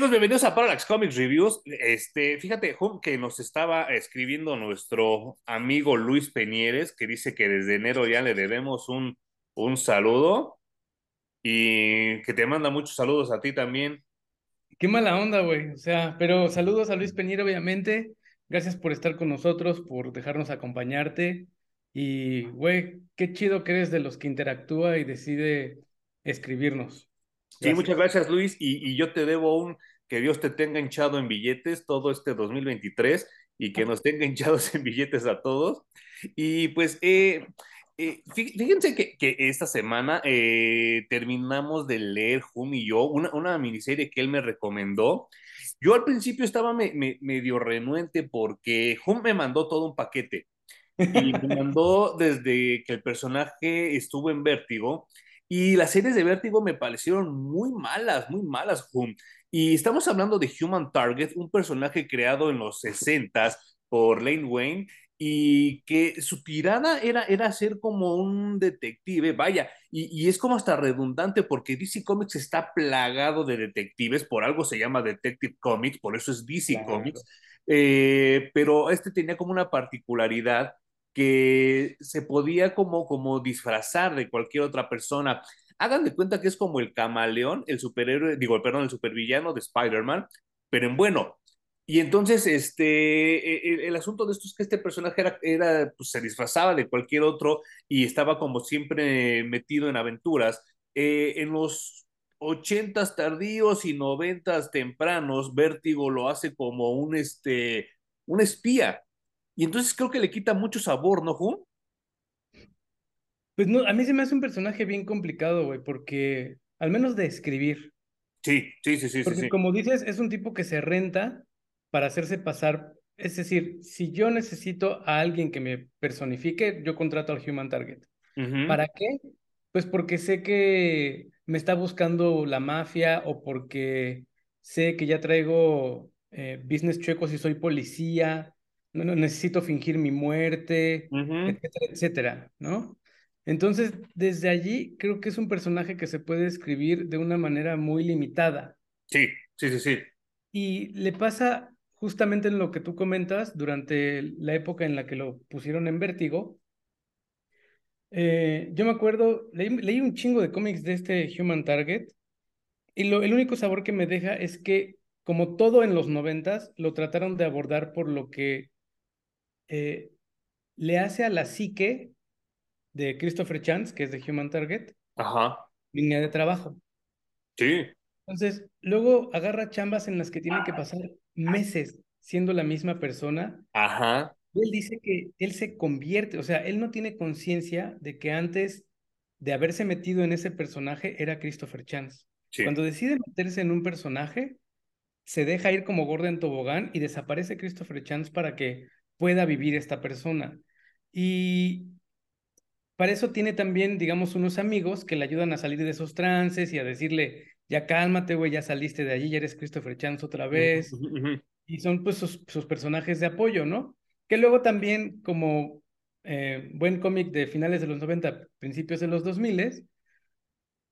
Amigos, bienvenidos a Parallax Comics Reviews. Este, fíjate, que nos estaba escribiendo nuestro amigo Luis Peñieres, que dice que desde enero ya le debemos un, un saludo y que te manda muchos saludos a ti también. Qué mala onda, güey. O sea, pero saludos a Luis Peñero, obviamente. Gracias por estar con nosotros, por dejarnos acompañarte. Y, güey, qué chido que eres de los que interactúa y decide escribirnos. Sí, muchas gracias Luis y, yo te debo un que Dios te tenga hinchado en billetes todo este 2023 y que nos tenga hinchados en billetes a todos. Y pues eh, eh, fíjense que, que, esta semana eh, terminamos de leer Jun y yo una, una, miniserie que él me recomendó. Yo al principio estaba medio renuente porque Jun me mandó todo un paquete y me mandó desde que el personaje estuvo en Vértigo y las series de Vértigo me parecieron muy malas, muy malas, Hum. Y estamos hablando de Human Target, un personaje creado en los 60 por Lane Wayne y que su tirada era, era ser como un detective, vaya, y, es como hasta redundante porque DC Comics está plagado de detectives, por algo se llama Detective Comics, por eso es DC Comics, eh, pero este tenía como una particularidad que se podía como, como disfrazar de cualquier otra persona. Hagan de cuenta que es como el camaleón, el superhéroe, digo, perdón, el supervillano de Spider-Man, pero en bueno. Y entonces, este, el, el, asunto de esto es que este personaje era, era pues, se disfrazaba de cualquier otro y estaba como siempre metido en aventuras. Eh, en los ochentas tardíos y noventas tempranos, Vértigo lo hace como un, este, un espía y entonces creo que le quita mucho sabor, ¿no, Ju? Pues no, a mí se me hace un personaje bien complicado, güey, porque al menos de escribir. Sí, sí, sí, sí. Porque sí, como dices, es un tipo que se renta para hacerse pasar. Es decir, si yo necesito a alguien que me personifique, yo contrato al Human Target. ¿Para qué? Pues porque sé que me está buscando la mafia o porque sé que ya traigo eh, business chuecos y soy policía no, no necesito fingir mi muerte, etcétera, etcétera, ¿no? Entonces, desde allí creo que es un personaje que se puede escribir de una manera muy limitada. Sí, sí, sí, sí. Y le pasa justamente en lo que tú comentas durante la época en la que lo pusieron en vértigo. Eh, yo me acuerdo, leí, un chingo de cómics de este Human Target y lo, el único sabor que me deja es que, como todo en los noventas, lo trataron de abordar por lo que eh, le hace a la psique de Christopher Chance, que es de Human Target, Ajá. línea de trabajo. Sí. Entonces, luego agarra chambas en las que tiene que pasar meses siendo la misma persona. Ajá. él dice que él se convierte, o sea, él no tiene conciencia de que antes de haberse metido en ese personaje era Christopher Chance. Cuando decide meterse en un personaje, se deja ir como Gordon Tobogán y desaparece Christopher Chance para que pueda vivir esta persona. Y para eso tiene también, digamos, unos amigos que le ayudan a salir de esos trances y a decirle, ya cálmate, güey, ya saliste de allí, ya eres Christopher Chance otra vez. Y son pues sus, personajes de apoyo, ¿no? Que luego también, como eh, buen cómic de finales de los 90, principios de los 2000,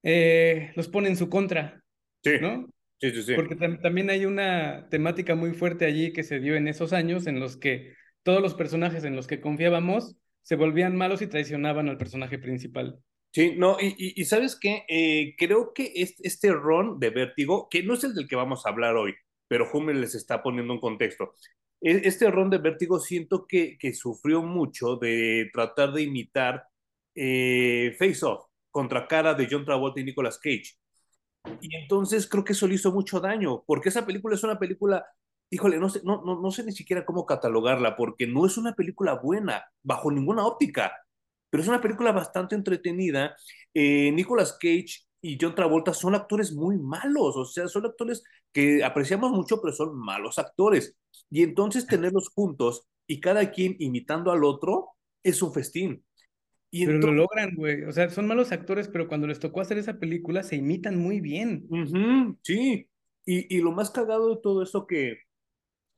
eh, los pone en su contra, sí. ¿no? Sí, sí, sí. Porque también hay una temática muy fuerte allí que se dio en esos años en los que todos los personajes en los que confiábamos se volvían malos y traicionaban al personaje principal. Sí, no, y, sabes qué, eh, creo que este, este ron de vértigo, que no es el del que vamos a hablar hoy, pero Hummel les está poniendo un contexto. E, este ron de vértigo siento que, que sufrió mucho de tratar de imitar eh, Face Off contra cara de John Travolta y Nicolas Cage. Y entonces creo que eso le hizo mucho daño, porque esa película es una película híjole, no sé, no, no, no sé ni siquiera cómo catalogarla, porque no es una película buena, bajo ninguna óptica, pero es una película bastante entretenida. Eh, Nicolas Cage y John Travolta son actores muy malos, o sea, son actores que apreciamos mucho, pero son malos actores. Y entonces tenerlos juntos y cada quien imitando al otro es un festín. Y pero lo logran, güey. O sea, son malos actores, pero cuando les tocó hacer esa película se imitan muy bien. sí. Y, y, lo más cagado de todo eso que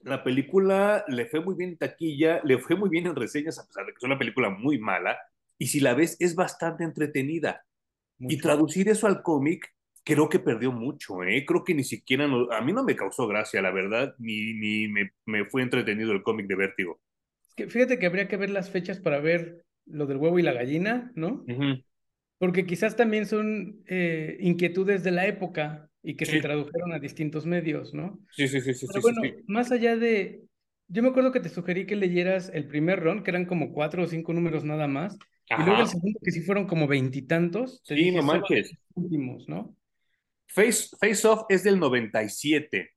la película le fue muy bien en taquilla, le fue muy bien en reseñas, a pesar de que es una película muy mala, y si la ves es bastante entretenida. Y traducir eso al cómic, creo que perdió mucho, ¿eh? Creo que ni siquiera, a mí no me causó gracia, la verdad, ni, ni me, me fue entretenido el cómic de Vértigo. Es que fíjate que habría que ver las fechas para ver lo del huevo y la gallina, ¿no? Porque quizás también son eh, inquietudes de la época y que se tradujeron a distintos medios, ¿no? Sí, sí, sí, sí. Pero bueno, más allá de... Yo me acuerdo que te sugerí que leyeras el primer ron, que eran como cuatro o cinco números nada más, y luego el segundo, que sí fueron como veintitantos. Sí, no manches. Últimos, ¿no? Face, Face Off es del 97.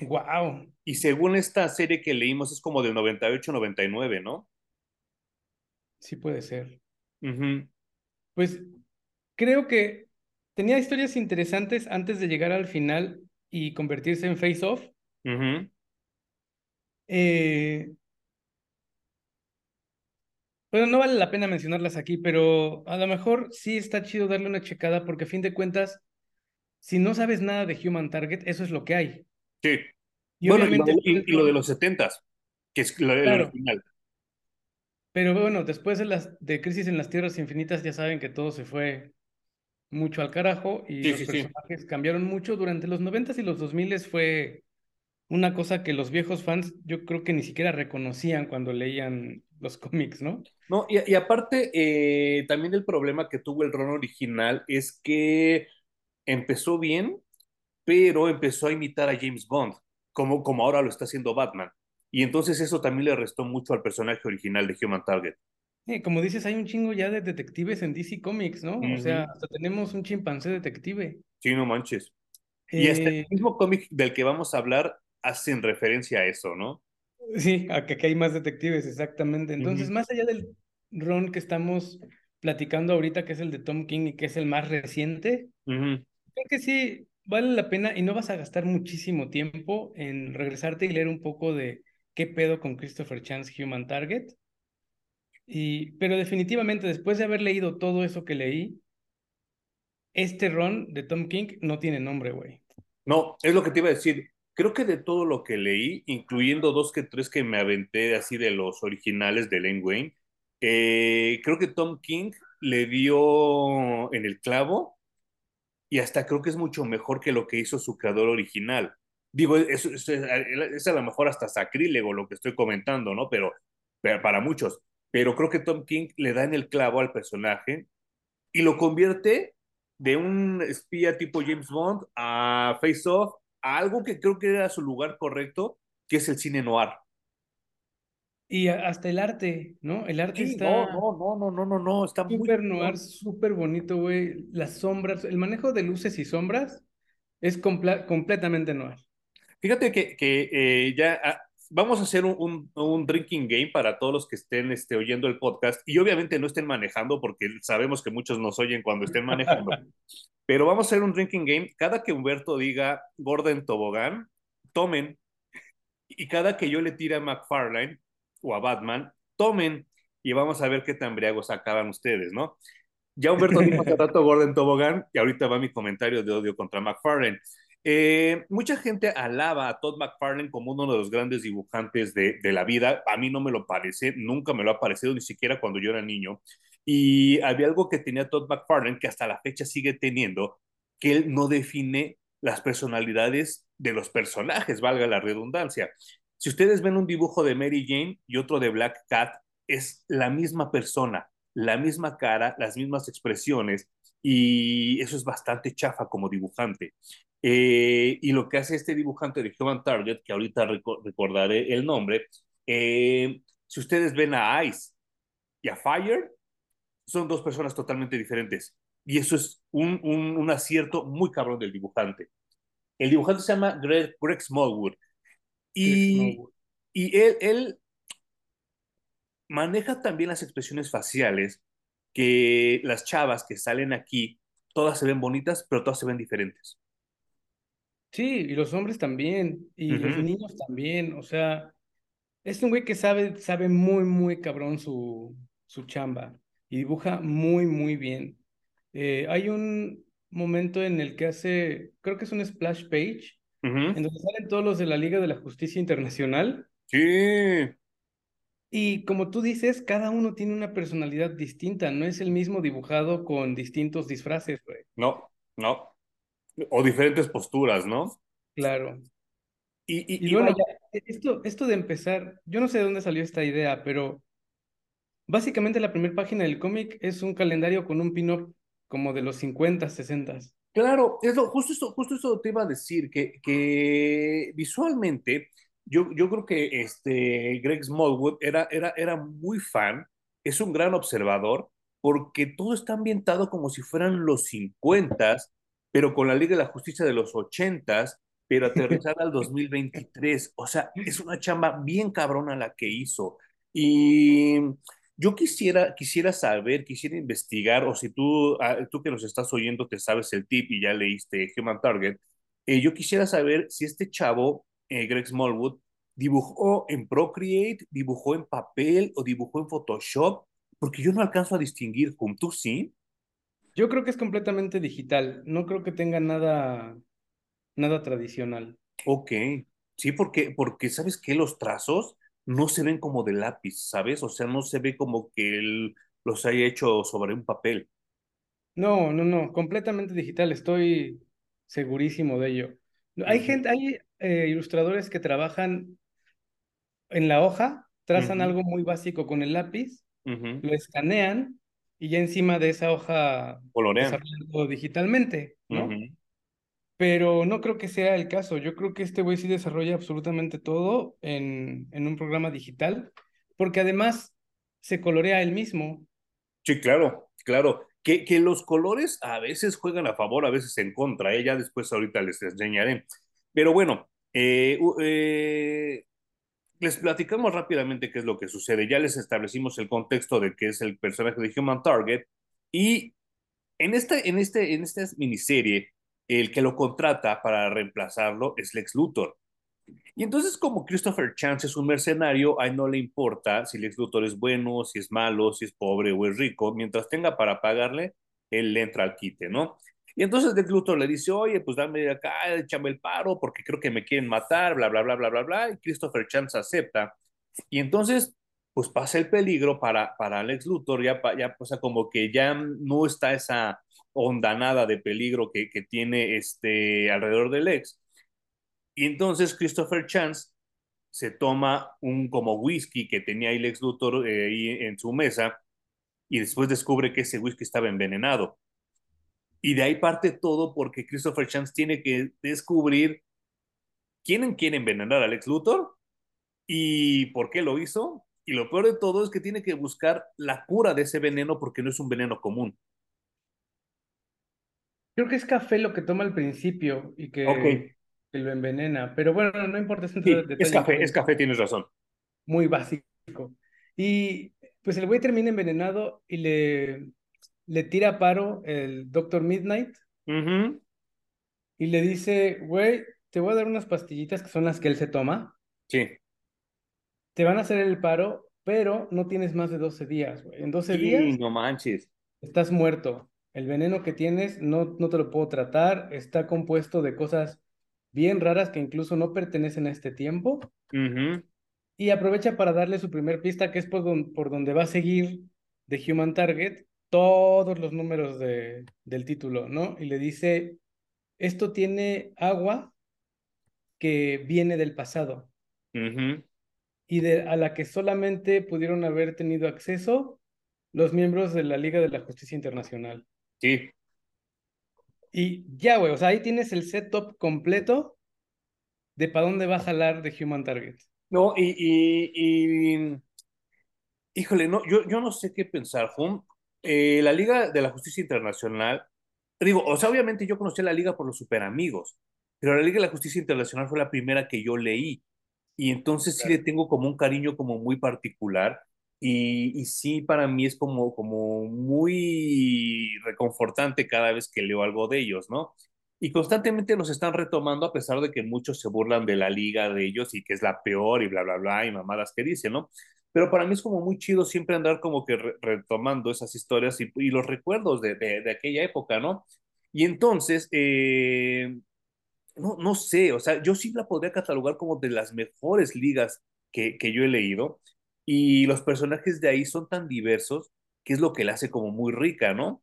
Wow. Y según esta serie que leímos es como del 98, 99, ¿no? Sí puede ser. Pues creo que tenía historias interesantes antes de llegar al final y convertirse en Face Off. eh, bueno, no vale la pena mencionarlas aquí, pero a lo mejor sí está chido darle una checada porque a fin de cuentas, si no sabes nada de Human Target, eso es lo que hay. Sí. Y bueno, obviamente, y, lo, de los setentas, que es lo, original. Pero bueno, después de, las, de Crisis en las Tierras Infinitas ya saben que todo se fue mucho al carajo y los personajes cambiaron mucho. Durante los noventas y los dos miles fue una cosa que los viejos fans yo creo que ni siquiera reconocían cuando leían los cómics, ¿no? No, y, aparte, eh, también el problema que tuvo el Ron original es que empezó bien, pero empezó a imitar a James Bond, como, como ahora lo está haciendo Batman. Y entonces eso también le restó mucho al personaje original de Human Target. Como dices, hay un chingo ya de detectives en DC Comics, ¿no? O sea, hasta tenemos un chimpancé detective. Sí, no manches. Y hasta el eh, mismo cómic del que vamos a hablar hacen referencia a eso, ¿no? Sí, a que, hay más detectives, exactamente. Entonces, más allá del Ron que estamos platicando ahorita, que es el de Tom King y que es el más reciente, creo que sí vale la pena y no vas a gastar muchísimo tiempo en regresarte y leer un poco de qué pedo con Christopher Chance Human Target. Y, pero definitivamente, después de haber leído todo eso que leí, este Ron de Tom King no tiene nombre, güey. No, es lo que te iba a decir. Creo que de todo lo que leí, incluyendo dos que tres que me aventé así de los originales de Len Wayne, eh, creo que Tom King le dio en el clavo y hasta creo que es mucho mejor que lo que hizo su creador original. Digo, es, es, a lo mejor hasta sacrílego lo que estoy comentando, ¿no? Pero, para muchos. Pero creo que Tom King le da en el clavo al personaje y lo convierte de un espía tipo James Bond a Face Off a algo que creo que era su lugar correcto, que es el cine noir. Y hasta el arte, ¿no? El arte está. No, no, no, no, no, no, está súper noir, súper bonito, güey. Las sombras, el manejo de luces y sombras es completamente noir. Fíjate que, que eh, ya ah, vamos a hacer un, un, drinking game para todos los que estén este, oyendo el podcast y obviamente no estén manejando porque sabemos que muchos nos oyen cuando estén manejando. Pero vamos a hacer un drinking game. Cada que Humberto diga Gordon Tobogán, tomen. Y cada que yo le tire a McFarlane o a Batman, tomen. Y vamos a ver qué tan briagos acaban ustedes, ¿no? Ya Humberto dijo hace rato Gordon Tobogán y ahorita va mi comentario de odio contra McFarlane. Eh, mucha gente alaba a Todd McFarlane como uno de los grandes dibujantes de, de, la vida. A mí no me lo parece, nunca me lo ha parecido, ni siquiera cuando yo era niño. Y había algo que tenía Todd McFarlane, que hasta la fecha sigue teniendo, que él no define las personalidades de los personajes, valga la redundancia. Si ustedes ven un dibujo de Mary Jane y otro de Black Cat, es la misma persona, la misma cara, las mismas expresiones, y eso es bastante chafa como dibujante. Eh, y lo que hace este dibujante de Human Target, que ahorita recordaré el nombre, eh, si ustedes ven a Ice y a Fire, son dos personas totalmente diferentes. Y eso es un, un, acierto muy cabrón del dibujante. El dibujante se llama Greg, Smallwood. Y, y él, él maneja también las expresiones faciales que las chavas que salen aquí, todas se ven bonitas, pero todas se ven diferentes. Sí, y los hombres también, y los niños también, o sea, es un güey que sabe, sabe muy, muy cabrón su, su chamba y dibuja muy, muy bien. Eh, hay un momento en el que hace, creo que es un splash page, en donde salen todos los de la Liga de la Justicia Internacional. Sí. Y como tú dices, cada uno tiene una personalidad distinta, no es el mismo dibujado con distintos disfraces, güey. No, no. O diferentes posturas, ¿no? Claro. Y, y, bueno, esto, esto de empezar, yo no sé de dónde salió esta idea, pero básicamente la primera página del cómic es un calendario con un pin-up como de los 50, 60. Claro, eso, justo, eso, justo eso te iba a decir, que, que visualmente yo, yo creo que este Greg Smallwood era, era, era muy fan, es un gran observador, porque todo está ambientado como si fueran los 50, pero con la Liga de la Justicia de los 80, pero aterrizada al 2023. O sea, es una chamba bien cabrona la que hizo. Y yo quisiera, quisiera saber, quisiera investigar, o si tú, ah, tú que nos estás oyendo te sabes el tip y ya leíste Human Target, eh, yo quisiera saber si este chavo, eh, Greg Smallwood, dibujó en Procreate, dibujó en papel o dibujó en Photoshop, porque yo no alcanzo a distinguir, ¿tú sí? Yo creo que es completamente digital, no creo que tenga nada nada tradicional. Ok, sí, porque, porque sabes que los trazos no se ven como de lápiz, ¿sabes? O sea, no se ve como que él los haya hecho sobre un papel. No, no, no, completamente digital, estoy segurísimo de ello. Hay gente, hay eh, ilustradores que trabajan en la hoja, trazan algo muy básico con el lápiz, lo escanean y ya encima de esa hoja colorean digitalmente, ¿no? pero no creo que sea el caso. Yo creo que este güey sí desarrolla absolutamente todo en, en un programa digital, porque además se colorea él mismo. Sí, claro, claro. Que, que los colores a veces juegan a favor, a veces en contra. ¿eh? Ya después ahorita les enseñaré. Pero bueno, eh, eh, les platicamos rápidamente qué es lo que sucede. Ya les establecimos el contexto de qué es el personaje de Human Target. Y en esta, en este, en esta miniserie el que lo contrata para reemplazarlo es Lex Luthor. Y entonces como Christopher Chance es un mercenario, a él no le importa si Lex Luthor es bueno, si es malo, si es pobre o es rico, mientras tenga para pagarle, él le entra al quite, ¿no? Y entonces Lex Luthor le dice, oye, pues dame acá, échame el paro porque creo que me quieren matar, bla, bla, bla, bla, bla, bla, y Christopher Chance acepta. Y entonces, pues pasa el peligro para, para Lex Luthor, ya, ya, o sea, como que ya no está esa ondanada de peligro que, que tiene este, alrededor del ex. Y entonces Christopher Chance se toma un como whisky que tenía ahí Lex Luthor eh, ahí en su mesa y después descubre que ese whisky estaba envenenado. Y de ahí parte todo porque Christopher Chance tiene que descubrir quién quiere envenenar a Lex Luthor y por qué lo hizo. Y lo peor de todo es que tiene que buscar la cura de ese veneno porque no es un veneno común. Creo que es café lo que toma al principio y que, lo envenena, pero bueno, no importa. Es, es café, es café, tienes razón. Muy básico. Y pues el güey termina envenenado y le, le tira paro el Doctor Midnight y le dice, güey, te voy a dar unas pastillitas que son las que él se toma. Sí. Te van a hacer el paro, pero no tienes más de 12 días, güey. En 12 días. No manches. Estás muerto el veneno que tienes no, no te lo puedo tratar, está compuesto de cosas bien raras que incluso no pertenecen a este tiempo. Y aprovecha para darle su primer pista, que es por, por donde va a seguir de Human Target todos los números de, del título, ¿no? Y le dice, esto tiene agua que viene del pasado. Y de, a la que solamente pudieron haber tenido acceso los miembros de la Liga de la Justicia Internacional. Sí. Y ya, güey, o sea, ahí tienes el setup completo de para dónde va a jalar de Human Target. No, y, y, híjole, no, yo, yo no sé qué pensar, Hum. Eh, la Liga de la Justicia Internacional, digo, o sea, obviamente yo conocí a la Liga por los super amigos, pero la Liga de la Justicia Internacional fue la primera que yo leí. Y entonces sí le tengo como un cariño como muy particular y, sí, para mí es como, como muy reconfortante cada vez que leo algo de ellos, ¿no? Y constantemente los están retomando a pesar de que muchos se burlan de la liga de ellos y que es la peor y bla, bla, bla, y mamadas que dicen, ¿no? Pero para mí es como muy chido siempre andar como que retomando esas historias y, los recuerdos de, de, aquella época, ¿no? Y entonces, eh, no, no sé, o sea, yo sí la podría catalogar como de las mejores ligas que, que yo he leído y los personajes de ahí son tan diversos que es lo que la hace como muy rica, ¿no?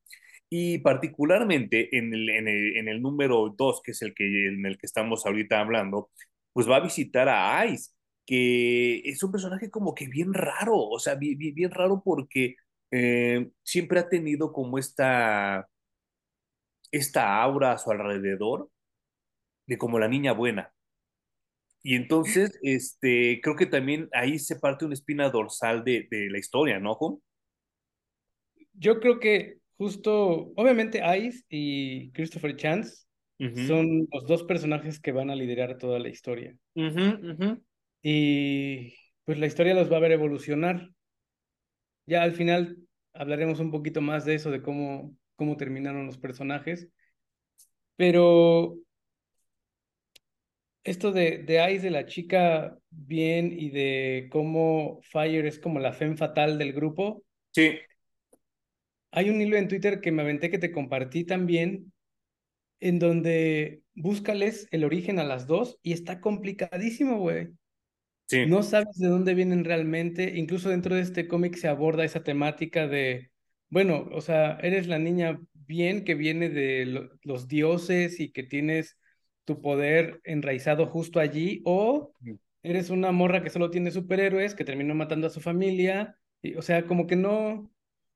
Y particularmente en el, en el, en el número 2, que es el que, en el que estamos ahorita hablando, pues va a visitar a Ice, que es un personaje como que bien raro, o sea, bien, bien, raro porque eh, siempre ha tenido como esta, esta aura a su alrededor de como la niña buena. Y entonces, este, creo que también ahí se parte una espina dorsal de, de la historia, ¿no, Juan? Yo creo que justo, obviamente Ice y Christopher Chance son los dos personajes que van a liderar toda la historia. Y pues la historia los va a ver evolucionar. Ya al final hablaremos un poquito más de eso, de cómo, cómo terminaron los personajes. Pero esto de, de Ice, de la chica bien y de cómo Fire es como la femme fatal del grupo. Sí. Hay un hilo en Twitter que me aventé que te compartí también, en donde búscales el origen a las dos y está complicadísimo, güey. Sí. No sabes de dónde vienen realmente. Incluso dentro de este cómic se aborda esa temática de, bueno, o sea, eres la niña bien que viene de los dioses y que tienes tu poder enraizado justo allí, o eres una morra que solo tiene superhéroes, que terminó matando a su familia. Y, o sea, como que no,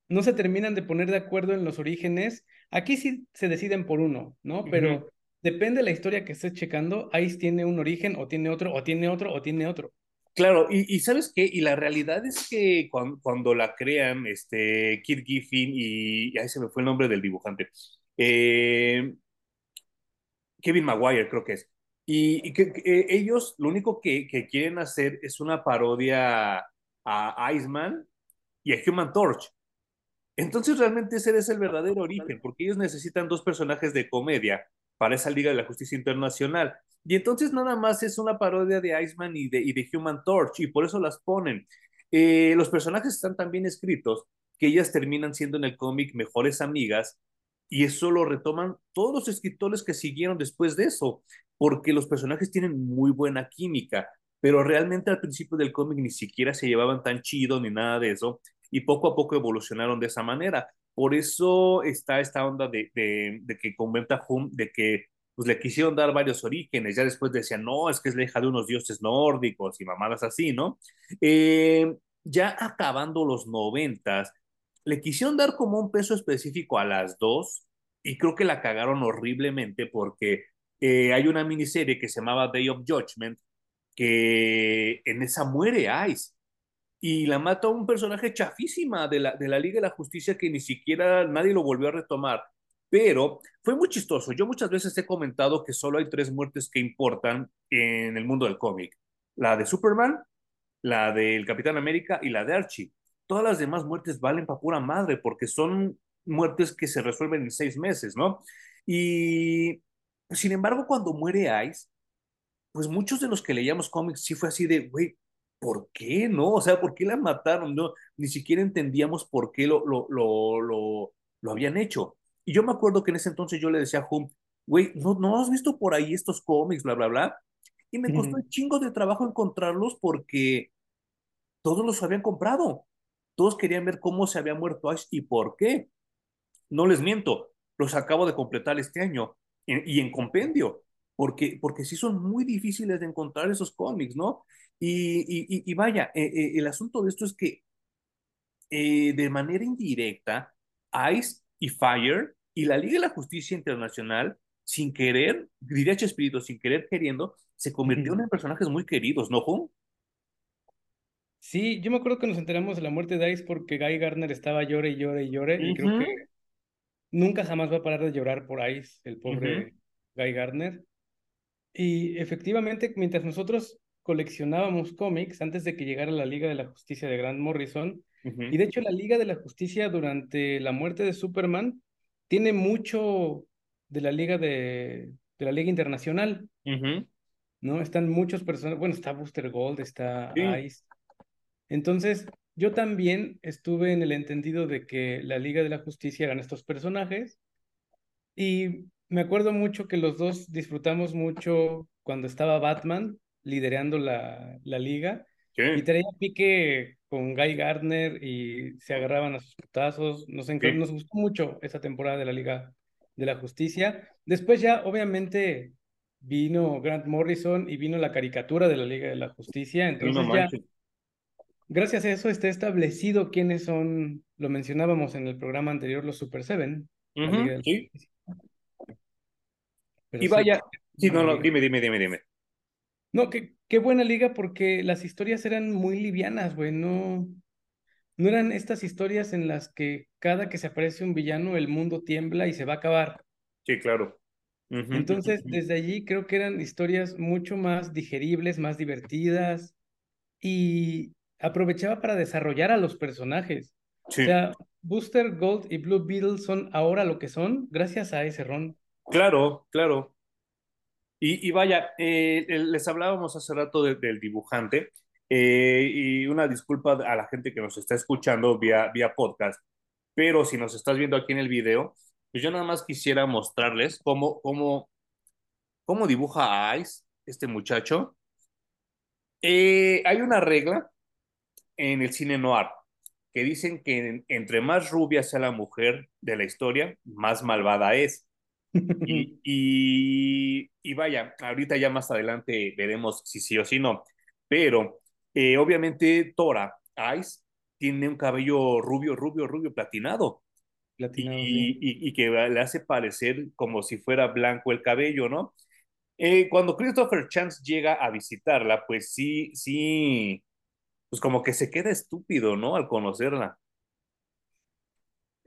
no se terminan de poner de acuerdo en los orígenes. Aquí sí se deciden por uno, ¿no? Pero depende de la historia que estés checando, Ice tiene un origen o tiene otro, o tiene otro, o tiene otro. Claro, y, ¿sabes qué? Y la realidad es que cuando, la crean, este, Kid Giffin y, ahí se me fue el nombre del dibujante, eh, Kevin Maguire creo que es, y, que, ellos lo único que, que, quieren hacer es una parodia a Iceman y a Human Torch. Entonces realmente ese es el verdadero origen, porque ellos necesitan dos personajes de comedia para esa Liga de la Justicia Internacional. Y entonces nada más es una parodia de Iceman y de, y de Human Torch, y por eso las ponen. Eh, los personajes están tan bien escritos que ellas terminan siendo en el cómic mejores amigas, y eso lo retoman todos los escritores que siguieron después de eso, porque los personajes tienen muy buena química, pero realmente al principio del cómic ni siquiera se llevaban tan chido ni nada de eso, y poco a poco evolucionaron de esa manera. Por eso está esta onda de, de, que comenta Hum de que pues le quisieron dar varios orígenes, ya después decían, no, es que es la hija de unos dioses nórdicos y mamadas así, ¿no? Eh, ya acabando los noventas, le quisieron dar como un peso específico a las dos y creo que la cagaron horriblemente porque eh, hay una miniserie que se llamaba Day of Judgment que en esa muere Ice y la mata un personaje chafísima de la, de la Liga de la Justicia que ni siquiera nadie lo volvió a retomar. Pero fue muy chistoso. Yo muchas veces he comentado que solo hay tres muertes que importan en el mundo del cómic. La de Superman, la del Capitán América y la de Archie. Todas las demás muertes valen para pura madre porque son muertes que se resuelven en seis meses, ¿no? Y sin embargo, cuando muere Ice, pues muchos de los que leíamos cómics sí fue así de, güey, ¿por qué no? O sea, ¿por qué la mataron? No, ni siquiera entendíamos por qué lo, lo, lo, lo, lo habían hecho. Y yo me acuerdo que en ese entonces yo le decía a Hum, güey, ¿no, ¿no has visto por ahí estos cómics, bla, bla, bla? Y me costó un chingo de trabajo encontrarlos porque todos los habían comprado. Todos querían ver cómo se había muerto Ash y por qué. No les miento, los acabo de completar este año y en compendio, porque, porque sí son muy difíciles de encontrar esos cómics, ¿no? Y, vaya, eh, eh, el asunto de esto es que eh, de manera indirecta, ICE y FIRE y la Liga de la Justicia Internacional, sin querer, diría Chespirito, sin querer queriendo, se convirtieron en personajes muy queridos, ¿no, Juan? Sí, yo me acuerdo que nos enteramos de la muerte de Ice porque Guy Gardner estaba llore y llore y llore, y creo que nunca jamás va a parar de llorar por Ice, el pobre Guy Gardner. Y efectivamente, mientras nosotros coleccionábamos cómics antes de que llegara la Liga de la Justicia de Grant Morrison. Y de hecho la Liga de la Justicia durante la muerte de Superman tiene mucho de la Liga de, de la Liga Internacional. ¿No? Están muchos personajes, bueno, está Booster Gold, está Ice. Entonces, yo también estuve en el entendido de que la Liga de la Justicia eran estos personajes y me acuerdo mucho que los dos disfrutamos mucho cuando estaba Batman liderando la, la liga. Y traía pique con Guy Gardner y se agarraban a sus putazos. Nos, nos gustó mucho esa temporada de la Liga de la Justicia. Después ya, obviamente, vino Grant Morrison y vino la caricatura de la Liga de la Justicia. Entonces ya, gracias a eso está establecido quiénes son, lo mencionábamos en el programa anterior, los Super Seven. sí. y vaya, sí, no, no, dime, dime, dime, dime. No, qué, qué buena liga porque las historias eran muy livianas, güey, no, no eran estas historias en las que cada que se aparece un villano el mundo tiembla y se va a acabar. Sí, claro. Entonces, desde allí creo que eran historias mucho más digeribles, más divertidas y aprovechaba para desarrollar a los personajes. O sea, Booster Gold y Blue Beetle son ahora lo que son gracias a ese ron. Claro, claro. Y, vaya, eh, les hablábamos hace rato del dibujante eh, y una disculpa a la gente que nos está escuchando vía, vía podcast, pero si nos estás viendo aquí en el video, pues yo nada más quisiera mostrarles cómo, cómo, cómo dibuja a Ice este muchacho. Eh, hay una regla en el cine noir que dicen que entre más rubia sea la mujer de la historia, más malvada es. Y, y, vaya, ahorita ya más adelante veremos si sí o si no, pero eh, obviamente Tora, Ice, tiene un cabello rubio, rubio, rubio, platinado. platinado y, y, que le hace parecer como si fuera blanco el cabello, ¿no? Eh, cuando Christopher Chance llega a visitarla, pues sí, sí, pues como que se queda estúpido, ¿no? Al conocerla.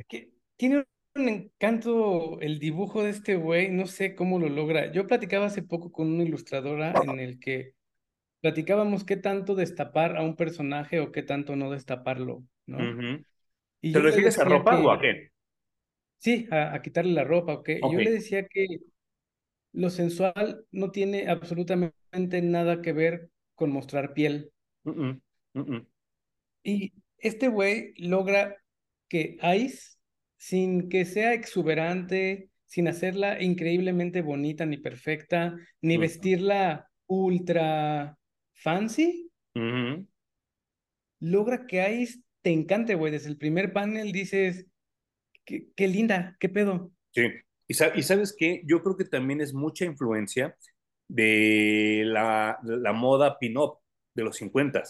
Que tiene un encanto el dibujo de este güey, no sé cómo lo logra. Yo platicaba hace poco con una ilustradora en el que platicábamos qué tanto destapar a un personaje o qué tanto no destaparlo, ¿no? y ¿Te refieres a ropa o a qué? Sí, a, quitarle la ropa, ¿ok? Y yo le decía que lo sensual no tiene absolutamente nada que ver con mostrar piel. Y este güey logra que Ice sin que sea exuberante, sin hacerla increíblemente bonita ni perfecta, ni vestirla ultra fancy, logra que ahí te encante, güey. Desde el primer panel dices, qué, qué linda, qué pedo. Sí, y, y, sabes qué, yo creo que también es mucha influencia de la, la moda pin-up de los 50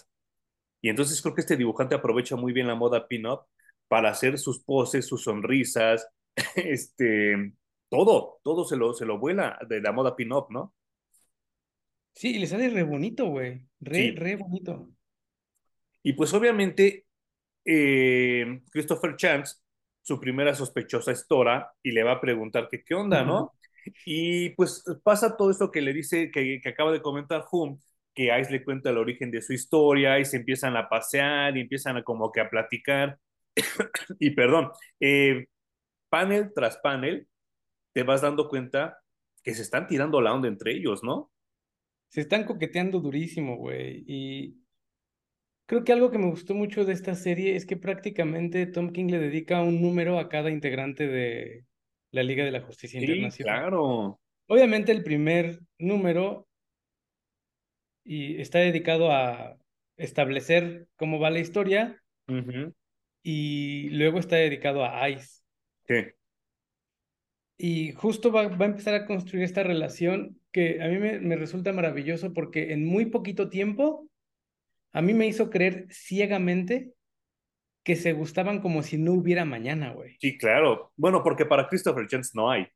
Y entonces creo que este dibujante aprovecha muy bien la moda pin-up para hacer sus poses, sus sonrisas, este, todo, todo se lo, se lo vuela de la moda pin-up, ¿no? Sí, y le sale re bonito, güey. Re, re bonito. Y pues obviamente, eh, Christopher Chance, su primera sospechosa es Tora, y le va a preguntar que qué onda, ¿no? Y pues pasa todo esto que le dice, que, que acaba de comentar Hum, que Ice le cuenta el origen de su historia y se empiezan a pasear y empiezan a como que a platicar y perdón, eh, panel tras panel, te vas dando cuenta que se están tirando la onda entre ellos, ¿no? Se están coqueteando durísimo, güey. Y creo que algo que me gustó mucho de esta serie es que prácticamente Tom King le dedica un número a cada integrante de la Liga de la Justicia sí, Internacional. Claro. Obviamente el primer número y está dedicado a establecer cómo va la historia y luego está dedicado a Ice. Sí. Y justo va, va, a empezar a construir esta relación que a mí me, me, resulta maravilloso porque en muy poquito tiempo a mí me hizo creer ciegamente que se gustaban como si no hubiera mañana, güey. Sí, claro. Bueno, porque para Christopher Chance no hay.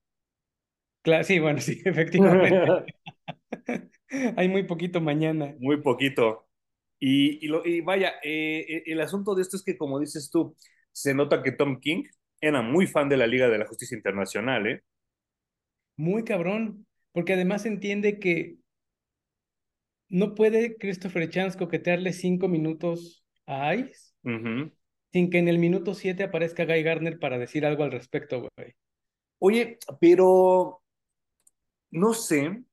Claro, sí, bueno, sí, efectivamente. hay muy poquito mañana. Muy poquito. Y, y, lo, y vaya, eh, eh, el asunto de esto es que, como dices tú, se nota que Tom King era muy fan de la Liga de la Justicia Internacional, ¿eh? Muy cabrón, porque además entiende que no puede Christopher Chance coquetearle cinco minutos a Ice sin que en el minuto siete aparezca Guy Gardner para decir algo al respecto, güey. Oye, pero no sé,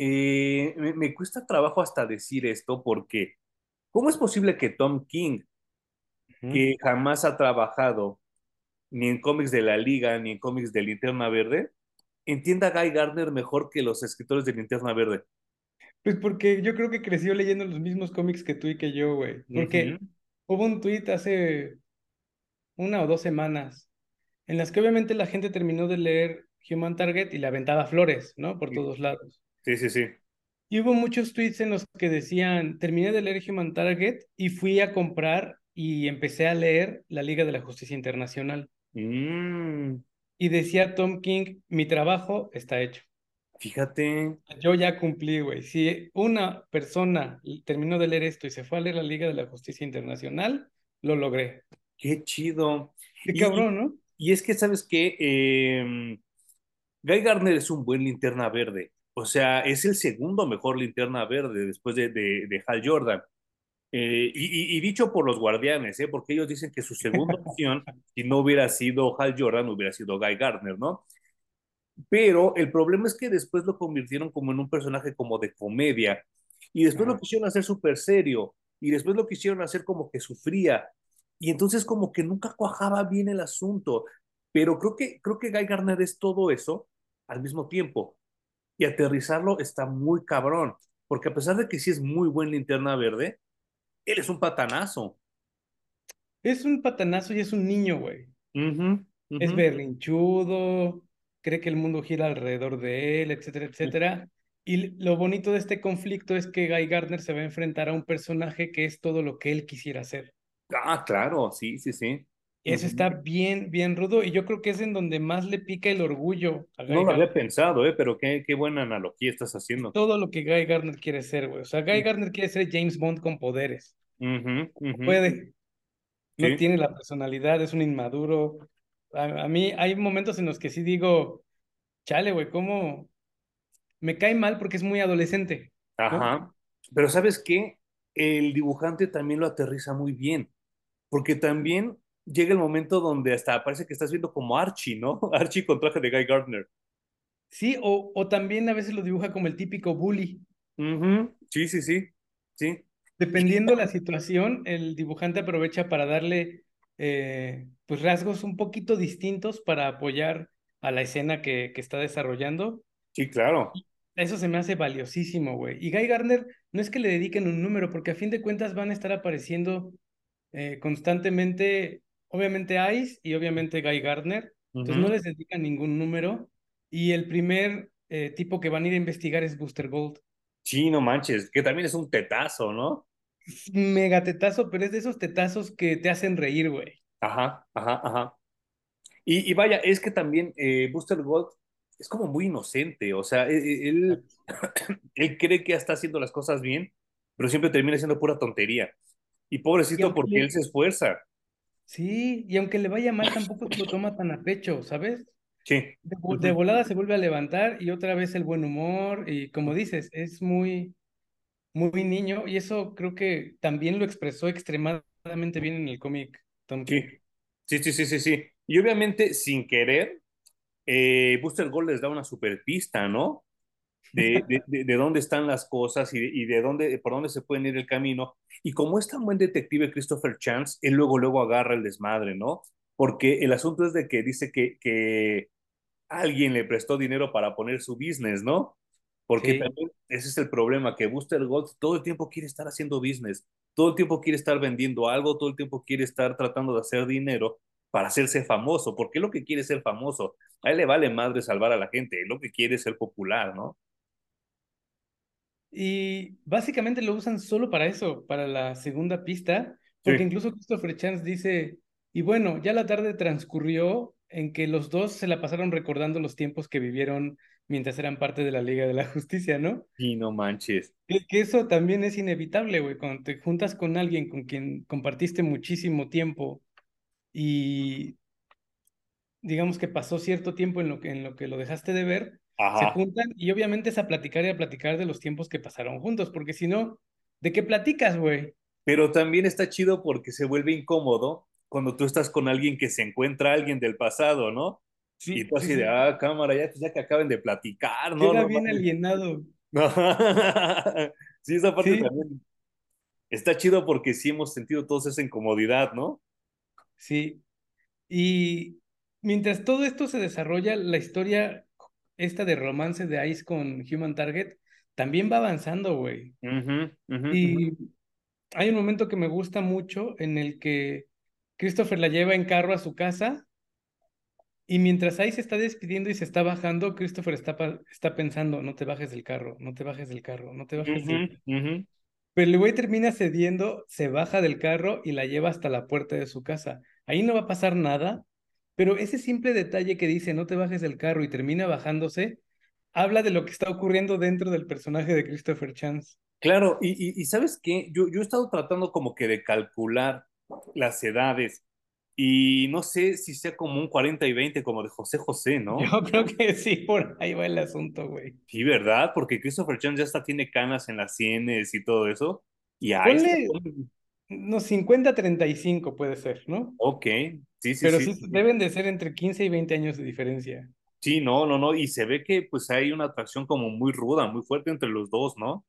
eh, me, cuesta trabajo hasta decir esto porque ¿cómo es posible que Tom King, que jamás ha trabajado ni en cómics de la Liga ni en cómics de Linterna Verde, entienda a Guy Gardner mejor que los escritores de Linterna Verde? Pues porque yo creo que creció leyendo los mismos cómics que tú y que yo, güey. Porque hubo un tweet hace una o dos semanas en las que obviamente la gente terminó de leer Human Target y le aventaba flores, ¿no? Por todos lados. Sí, sí, sí. Y hubo muchos tweets en los que decían, terminé de leer Human Target y fui a comprar y empecé a leer la Liga de la Justicia Internacional. Mm. Y decía Tom King, mi trabajo está hecho. Fíjate. Yo ya cumplí, güey. Si una persona terminó de leer esto y se fue a leer la Liga de la Justicia Internacional, lo logré. Qué chido. Qué cabrón, ¿no? Y es que, ¿sabes qué? Em, Guy Gardner es un buen linterna verde. O sea, es el segundo mejor linterna verde después de, de, Hal Jordan. Eh, y, dicho por los guardianes, ¿eh? porque ellos dicen que su segunda opción, si no hubiera sido Hal Jordan, hubiera sido Guy Gardner, ¿no? Pero el problema es que después lo convirtieron como en un personaje como de comedia. Y después lo quisieron hacer súper serio. Y después lo quisieron hacer como que sufría. Y entonces como que nunca cuajaba bien el asunto. Pero creo que, creo que Guy Garner es todo eso al mismo tiempo. Y aterrizarlo está muy cabrón. Porque a pesar de que sí es muy buen linterna verde, él es un patanazo. Es un patanazo y es un niño, güey. Es berrinchudo, cree que el mundo gira alrededor de él, etcétera, etcétera. Y lo bonito de este conflicto es que Guy Gardner se va a enfrentar a un personaje que es todo lo que él quisiera ser. Ah, claro, sí, sí, sí. Eso está bien, bien rudo y yo creo que es en donde más le pica el orgullo a Guy No lo había pensado, ¿eh? pero qué, qué buena analogía estás haciendo. Todo lo que Guy Gardner quiere ser, güey. O sea, Guy Gardner quiere ser James Bond con poderes. puede. No tiene la personalidad, es un inmaduro. A, mí hay momentos en los que sí digo, chale, güey, ¿cómo? Me cae mal porque es muy adolescente. Ajá. Pero ¿sabes qué? El dibujante también lo aterriza muy bien, porque también llega el momento donde hasta parece que estás viendo como Archie, ¿no? Archie con traje de Guy Gardner. Sí, o, o también a veces lo dibuja como el típico bully. Sí, sí, sí, sí. Dependiendo de la situación, el dibujante aprovecha para darle eh, pues rasgos un poquito distintos para apoyar a la escena que, que está desarrollando. Sí, claro. Eso se me hace valiosísimo, güey. Y Guy Gardner no es que le dediquen un número, porque a fin de cuentas van a estar apareciendo eh, constantemente, obviamente Ice y obviamente Guy Gardner. Entonces no les dedican ningún número. Y el primer eh, tipo que van a ir a investigar es Booster Gold. Sí, no manches, que también es un tetazo, ¿no? mega tetazo, pero es de esos tetazos que te hacen reír, güey. Ajá, ajá, ajá. Y, vaya, es que también eh, Booster Gold es como muy inocente, o sea, e, e, él, él cree que está haciendo las cosas bien, pero siempre termina siendo pura tontería. Y pobrecito porque él se esfuerza. Sí, y aunque le vaya mal, tampoco lo toma tan a pecho, ¿sabes? Sí. de, volada se vuelve a levantar y otra vez el buen humor, y como dices, es muy, muy niño y eso creo que también lo expresó extremadamente bien en el cómic Tom King. Sí. sí, sí, sí, sí, Y obviamente sin querer, eh, Booster Gold les da una super pista, ¿no? De, de, de, dónde están las cosas y, y, de dónde, por dónde se pueden ir el camino. Y como es tan buen detective Christopher Chance, él luego, luego agarra el desmadre, ¿no? Porque el asunto es de que dice que, que alguien le prestó dinero para poner su business, ¿no? Porque también ese es el problema, que Booster Gold todo el tiempo quiere estar haciendo business, todo el tiempo quiere estar vendiendo algo, todo el tiempo quiere estar tratando de hacer dinero para hacerse famoso, porque lo que quiere ser famoso. A él le vale madre salvar a la gente, lo que quiere es ser popular, ¿no? Y básicamente lo usan solo para eso, para la segunda pista, porque incluso Christopher Chance dice, y bueno, ya la tarde transcurrió en que los dos se la pasaron recordando los tiempos que vivieron mientras eran parte de la Liga de la Justicia, ¿no? Y no manches. Que, eso también es inevitable, güey, cuando te juntas con alguien con quien compartiste muchísimo tiempo y digamos que pasó cierto tiempo en lo que, en lo, que lo dejaste de ver, se juntan y obviamente es a platicar y a platicar de los tiempos que pasaron juntos, porque si no, ¿de qué platicas, güey? Pero también está chido porque se vuelve incómodo cuando tú estás con alguien que se encuentra alguien del pasado, ¿no? y tú así de, ah, cámara, ya, pues, ya que acaben de platicar, ¿no? Queda bien alienado. sí, esa parte también está chido porque sí hemos sentido todos esa incomodidad, ¿no? Sí. Y mientras todo esto se desarrolla, la historia esta de romance de Ice con Human Target también va avanzando, güey. y hay un momento que me gusta mucho en el que Christopher la lleva en carro a su casa y mientras se está despidiendo y se está bajando, Christopher está, está pensando, no te bajes del carro, no te bajes del carro, no te bajes del carro. Pero el güey termina cediendo, se baja del carro y la lleva hasta la puerta de su casa. Ahí no va a pasar nada, pero ese simple detalle que dice no te bajes del carro y termina bajándose, habla de lo que está ocurriendo dentro del personaje de Christopher Chance. Claro, y, sabes qué, yo, yo he estado tratando como que de calcular las edades y no sé si sea como un 40 y 20 como de José José, ¿no? Yo creo que sí, por ahí va el asunto, güey. Sí, ¿verdad? Porque Christopher Chance ya hasta tiene canas en las sienes y todo eso. Y ahí no, 50-35 puede ser, ¿no? Ok, sí, sí, Pero sí, deben de ser entre 15 y 20 años de diferencia. Sí, no, no, no, y se ve que pues hay una atracción como muy ruda, muy fuerte entre los dos, ¿no?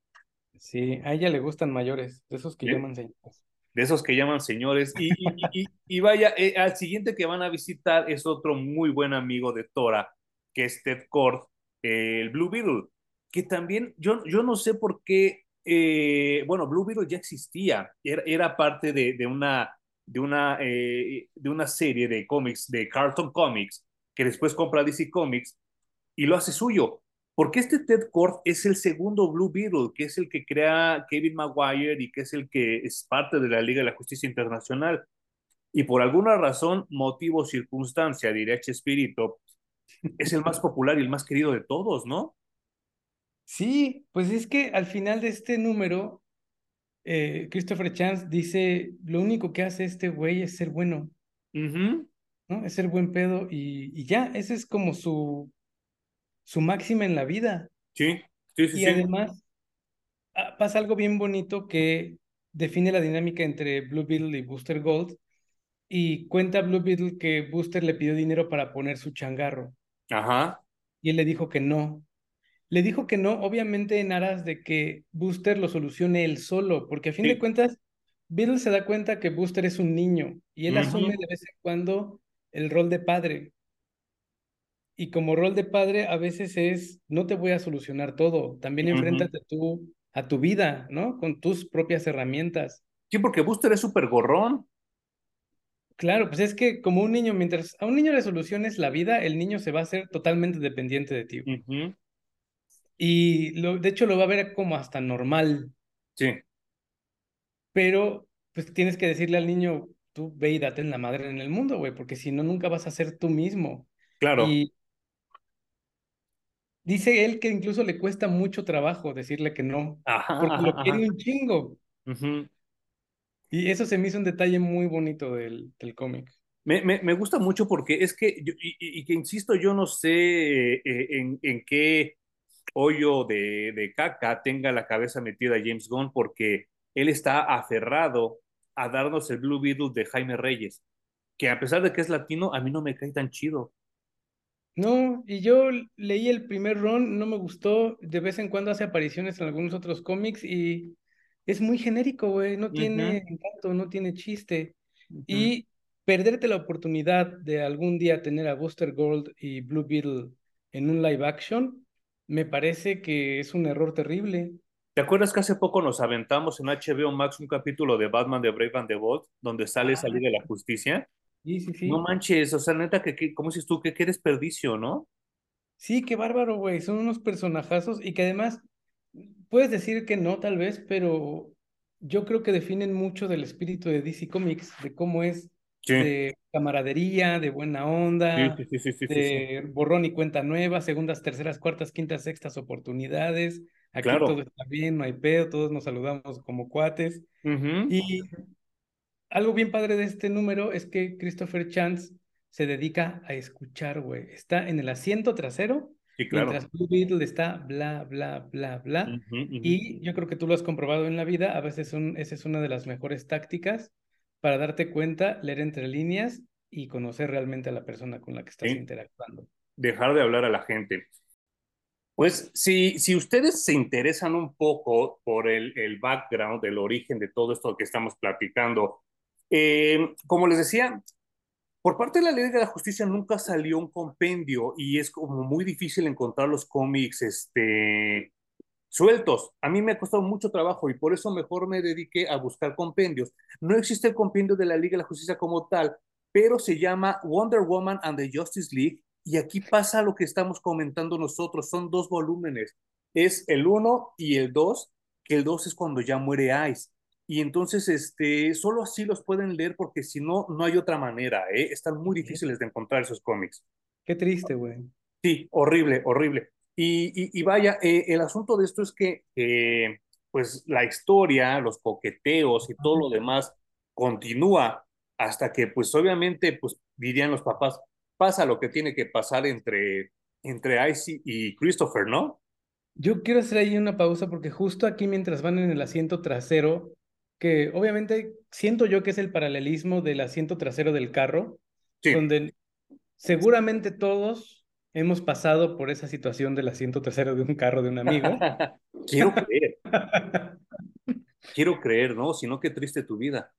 Sí, a ella le gustan mayores, de esos que llaman señores. De esos que llaman señores. Y, y, y, vaya, eh, al siguiente que van a visitar es otro muy buen amigo de Tora, que es Ted Cord, el Blue Beetle, que también yo, yo no sé por qué eh, bueno, Blue Beetle ya existía, era, era parte de, de, una, de, una, eh, de una serie de cómics, de Carlton Comics, que después compra DC Comics y lo hace suyo. Porque este Ted Kord es el segundo Blue Beetle, que es el que crea Kevin Maguire y que es el que es parte de la Liga de la Justicia Internacional. Y por alguna razón, motivo, circunstancia, diré Espíritu, es el más popular y el más querido de todos, ¿no? Sí, pues es que al final de este número, eh, Christopher Chance dice, lo único que hace este güey es ser bueno, ¿no? Es ser buen pedo y, y, ya, esa es como su, su máxima en la vida. Sí, sí, sí. Y además ah, pasa algo bien bonito que define la dinámica entre Blue Beetle y Booster Gold y cuenta Blue Beetle que Booster le pidió dinero para poner su changarro. Ajá. Y él le dijo que no, le dijo que no, obviamente en aras de que Booster lo solucione él solo, porque a fin de cuentas, Beetle se da cuenta que Booster es un niño y él asume de vez en cuando el rol de padre. Y como rol de padre a veces es, no te voy a solucionar todo, también enfréntate tú a tu vida, ¿no? Con tus propias herramientas. Sí, porque Booster es súper gorrón. Claro, pues es que como un niño, mientras a un niño le soluciones la vida, el niño se va a hacer totalmente dependiente de ti. Y lo, de hecho lo va a ver como hasta normal. Sí. Pero pues tienes que decirle al niño, tú ve y date en la madre en el mundo, güey, porque si no, nunca vas a ser tú mismo. Claro. Y dice él que incluso le cuesta mucho trabajo decirle que no, porque lo quiere un chingo. Y eso se me hizo un detalle muy bonito del, del cómic. Me, me, me, gusta mucho porque es que, y, que insisto, yo no sé eh, en, en, qué hoyo de, de caca tenga la cabeza metida James Gunn porque él está aferrado a darnos el Blue Beetle de Jaime Reyes, que a pesar de que es latino, a mí no me cae tan chido. No, y yo leí el primer run, no me gustó, de vez en cuando hace apariciones en algunos otros cómics y es muy genérico, güey, no tiene encanto, no tiene chiste. Y perderte la oportunidad de algún día tener a Booster Gold y Blue Beetle en un live action, me parece que es un error terrible. ¿Te acuerdas que hace poco nos aventamos en HBO Max un capítulo de Batman de Brave and the Bold, donde sale ah, salir de la justicia? Sí, sí, sí. No manches, o sea, neta, que, ¿cómo dices tú? Que qué desperdicio, ¿no? Sí, qué bárbaro, güey. Son unos personajazos y que además, puedes decir que no, tal vez, pero yo creo que definen mucho del espíritu de DC Comics, de cómo es de camaradería, de buena onda, de borrón y cuenta nueva, segundas, terceras, cuartas, quintas, sextas oportunidades. Aquí todo está bien, no hay pedo, todos nos saludamos como cuates. Y algo bien padre de este número es que Christopher Chance se dedica a escuchar, güey. Está en el asiento trasero. Mientras Blue Beetle está bla, bla, bla, bla. Y yo creo que tú lo has comprobado en la vida. A veces esa es una de las mejores tácticas para darte cuenta, leer entre líneas y conocer realmente a la persona con la que estás interactuando. Dejar de hablar a la gente. Pues si, si ustedes se interesan un poco por el, el background, el origen de todo esto que estamos platicando, eh, como les decía, por parte de la Ley de la Justicia nunca salió un compendio y es como muy difícil encontrar los cómics este, sueltos. A mí me ha costado mucho trabajo y por eso mejor me dediqué a buscar compendios. No existe el compendio de la Liga de la Justicia como tal, pero se llama Wonder Woman and the Justice League y aquí pasa lo que estamos comentando nosotros. Son dos volúmenes. Es el 1 y el 2, que el 2 es cuando ya muere Ice. Y entonces, este, solo así los pueden leer porque si no, no hay otra manera, ¿eh? Están muy difíciles de encontrar esos cómics. Qué triste, güey. Sí, horrible, horrible. Y, vaya, eh, el asunto de esto es que, eh, pues, la historia, los coqueteos y todo lo demás continúa hasta que, pues, obviamente, pues, dirían los papás, pasa lo que tiene que pasar entre, entre Icy y Christopher, ¿no? Yo quiero hacer ahí una pausa porque justo aquí mientras van en el asiento trasero, que obviamente siento yo que es el paralelismo del asiento trasero del carro, donde seguramente todos hemos pasado por esa situación del asiento trasero de un carro de un amigo. Quiero creer. Quiero creer, ¿no? Si no, qué triste tu vida.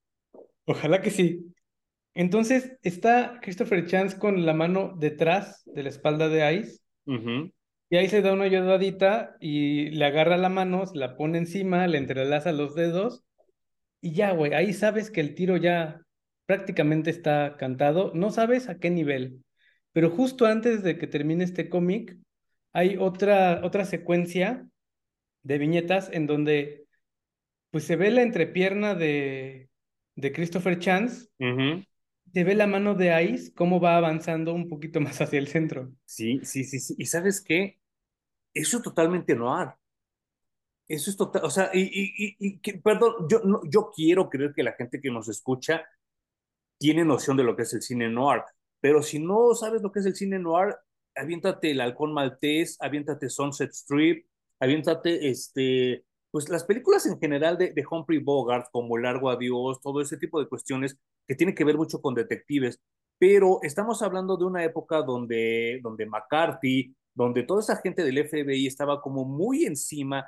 Ojalá que sí. Entonces está Christopher Chance con la mano detrás de la espalda de Ice. Y ahí se da una ayudadita y le agarra la mano, la pone encima, le entrelaza los dedos. Y ya, güey, ahí sabes que el tiro ya prácticamente está cantado. No sabes a qué nivel. Pero justo antes de que termine este cómic, hay otra, otra secuencia de viñetas en donde pues se ve la entrepierna de, de Christopher Chance, se ve la mano de Ice, cómo va avanzando un poquito más hacia el centro. Sí, sí, sí, sí. ¿Y sabes qué? Eso es totalmente noir. Eso es total, o sea, y, y, y, perdón, yo, no, yo quiero creer que la gente que nos escucha tiene noción de lo que es el cine noir. Pero si no sabes lo que es el cine noir, aviéntate El Halcón Maltés, aviéntate Sunset Strip, aviéntate este, pues las películas en general de, de Humphrey Bogart, como Largo Adiós, todo ese tipo de cuestiones que tienen que ver mucho con detectives. Pero estamos hablando de una época donde, donde McCarthy, donde toda esa gente del FBI estaba como muy encima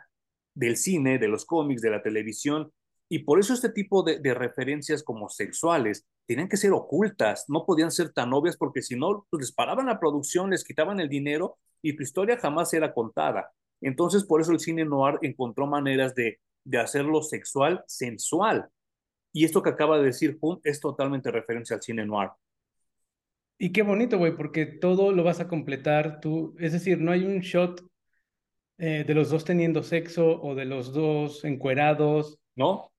del cine, de los cómics, de la televisión, y por eso este tipo de, de referencias como sexuales tenían que ser ocultas, no podían ser tan obvias porque si no, pues les paraban la producción, les quitaban el dinero y tu historia jamás era contada. Entonces, por eso el cine noir encontró maneras de, de hacerlo sexual, sensual. Y esto que acaba de decir Pum es totalmente referencia al cine noir. Y qué bonito, güey, porque todo lo vas a completar tú. Es decir, no hay un shot eh, de los dos teniendo sexo o de los dos encuerados. ¿No?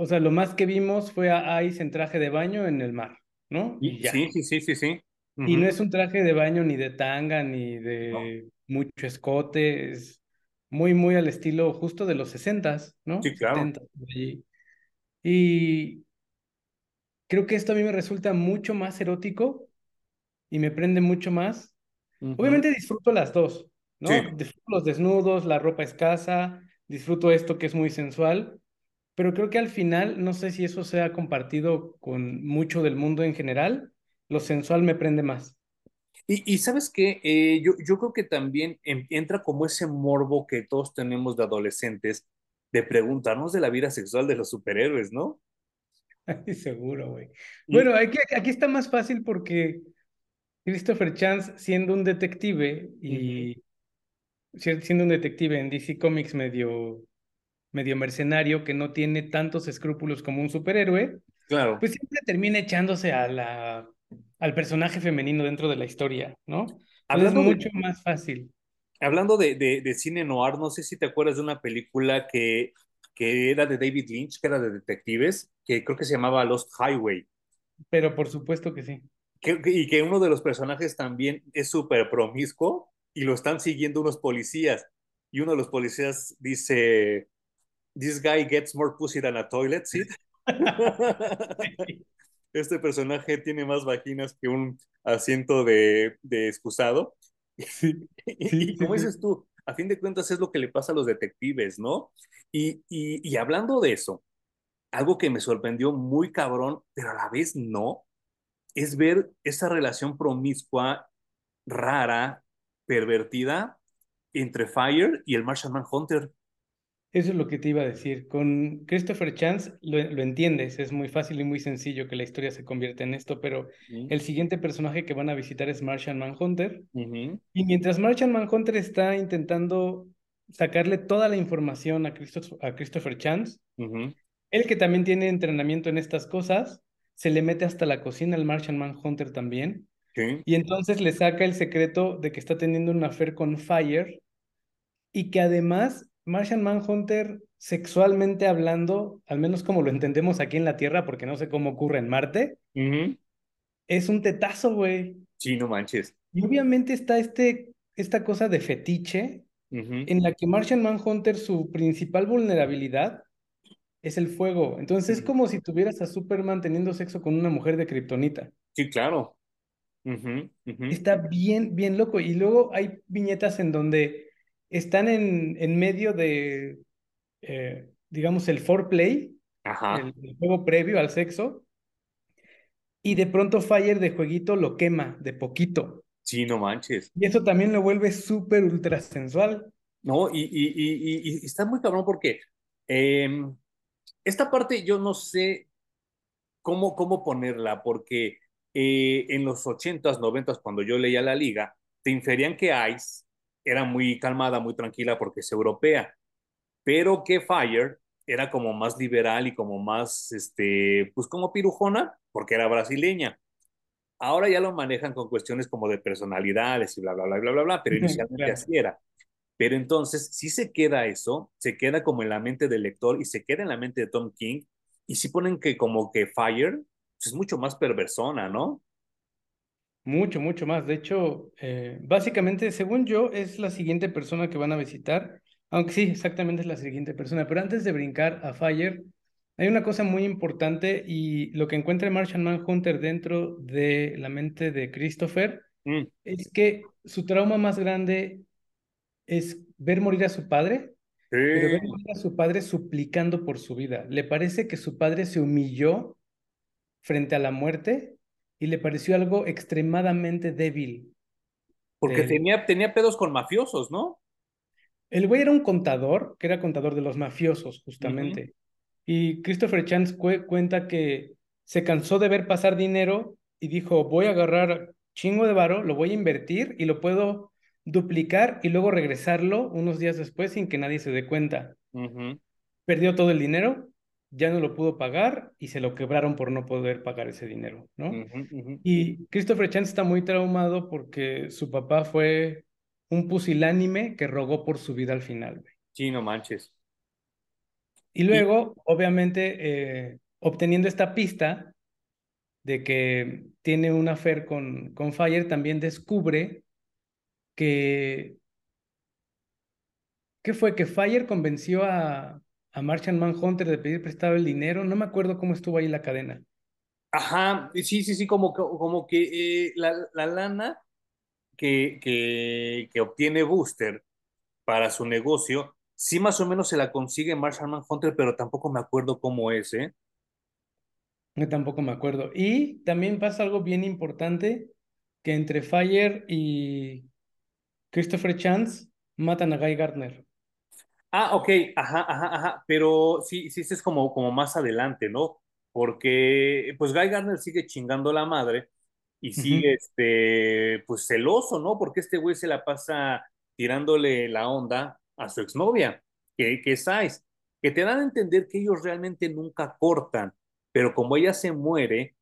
O sea, lo más que vimos fue a Ice en traje de baño en el mar, ¿no? Y Sí, sí, sí, sí, sí. Y no es un traje de baño ni de tanga, ni de mucho escote, es muy, muy al estilo justo de los sesentas, ¿no? Sí, claro. Y creo que esto a mí me resulta mucho más erótico y me prende mucho más. Obviamente disfruto las dos, ¿no? Disfruto los desnudos, la ropa escasa, disfruto esto que es muy sensual, pero creo que al final, no sé si eso sea compartido con mucho del mundo en general, lo sensual me prende más. Y, sabes qué, eh, yo, yo creo que también entra como ese morbo que todos tenemos de adolescentes de preguntarnos de la vida sexual de los superhéroes, ¿no? Seguro, güey. Bueno, aquí, aquí está más fácil porque Christopher Chance, siendo un detective y siendo un detective en DC Comics medio medio mercenario que no tiene tantos escrúpulos como un superhéroe, claro. pues siempre termina echándose a la, al personaje femenino dentro de la historia, ¿no? es mucho más fácil. Hablando de, de, cine noir, no sé si te acuerdas de una película que, que era de David Lynch, que era de detectives, que creo que se llamaba Lost Highway. Pero por supuesto que sí. y que uno de los personajes también es súper promiscuo y lo están siguiendo unos policías. Y uno de los policías dice, This guy gets more pussy than a toilet seat. este personaje tiene más vaginas que un asiento de, de excusado. Sí, y, como dices tú, a fin de cuentas es lo que le pasa a los detectives, ¿no? Y, y, y, hablando de eso, algo que me sorprendió muy cabrón, pero a la vez no, es ver esa relación promiscua, rara, pervertida entre Fire y el Martian Manhunter. Eso es lo que te iba a decir. Con Christopher Chance lo, entiendes, es muy fácil y muy sencillo que la historia se convierta en esto, pero el siguiente personaje que van a visitar es Martian Manhunter. Y mientras Martian Manhunter está intentando sacarle toda la información a, a Christopher Chance. Él que también tiene entrenamiento en estas cosas, se le mete hasta la cocina al Martian Manhunter también. Y entonces le saca el secreto de que está teniendo una affair con Fire y que además Martian Manhunter, sexualmente hablando, al menos como lo entendemos aquí en la Tierra, porque no sé cómo ocurre en Marte, es un tetazo, güey. Sí, no manches. Y obviamente está este, esta cosa de fetiche en la que Martian Manhunter, su principal vulnerabilidad es el fuego. Entonces es como si tuvieras a Superman teniendo sexo con una mujer de Kryptonita. Sí, claro. Está bien, bien loco. Y luego hay viñetas en donde están en, en medio de, eh, digamos, el foreplay, El, el, juego previo al sexo, y de pronto Fire de jueguito lo quema de poquito. Sí, no manches. Y eso también lo vuelve súper ultra sensual. No, y, y, y, y, está muy cabrón porque em, esta parte yo no sé cómo, cómo ponerla, porque eh, en los 80s, 90s, cuando yo leía la liga, te inferían que Ice era muy calmada, muy tranquila porque es europea, pero que Fire era como más liberal y como más, este, pues como pirujona, porque era brasileña. Ahora ya lo manejan con cuestiones como de personalidades y bla, bla, bla, bla, bla, bla, pero inicialmente así era. Pero entonces, si se queda eso, se queda como en la mente del lector y se queda en la mente de Tom King, y si ponen que como que Fire pues es mucho más perversona, ¿no? Mucho, mucho más. De hecho, eh, básicamente, según yo, es la siguiente persona que van a visitar, aunque sí, exactamente es la siguiente persona. Pero antes de brincar a Fire, hay una cosa muy importante y lo que encuentra Martian Manhunter dentro de la mente de Christopher mm. es que su trauma más grande es ver morir a su padre, pero ver morir a su padre suplicando por su vida. Le parece que su padre se humilló frente a la muerte y le pareció algo extremadamente débil. Porque tenía, tenía pedos con mafiosos, ¿no? El güey era un contador, que era contador de los mafiosos, justamente. Y Christopher Chance cuenta que se cansó de ver pasar dinero y dijo, voy a agarrar chingo de varo, lo voy a invertir y lo puedo duplicar y luego regresarlo unos días después sin que nadie se dé cuenta. Perdió todo el dinero, ya no lo pudo pagar y se lo quebraron por no poder pagar ese dinero, ¿no? Y Christopher Chance está muy traumado porque su papá fue un pusilánime que rogó por su vida al final, Sí, no manches. Y luego, obviamente, eh, obteniendo esta pista de que tiene un affair con, con Fire, también descubre que, ¿qué fue? Que Fire convenció a, a Martian Manhunter de pedir prestado el dinero. No me acuerdo cómo estuvo ahí la cadena. Ajá, sí, sí, sí, como, como que eh, la, la, lana que, que, que, obtiene Booster para su negocio, sí más o menos se la consigue Martian Manhunter, pero tampoco me acuerdo cómo es, ¿eh? Yo tampoco me acuerdo. Y también pasa algo bien importante, que entre Fire y Christopher Chance matan a Guy Gardner. Ah, ok, ajá, ajá, ajá, pero sí, sí, es como, como más adelante, ¿no? Porque, pues, Guy Gardner sigue chingando la madre y sigue, este, pues, celoso, ¿no? Porque este güey se la pasa tirándole la onda a su exnovia, que, que es Ice, que te dan a entender que ellos realmente nunca cortan, pero como ella se muere,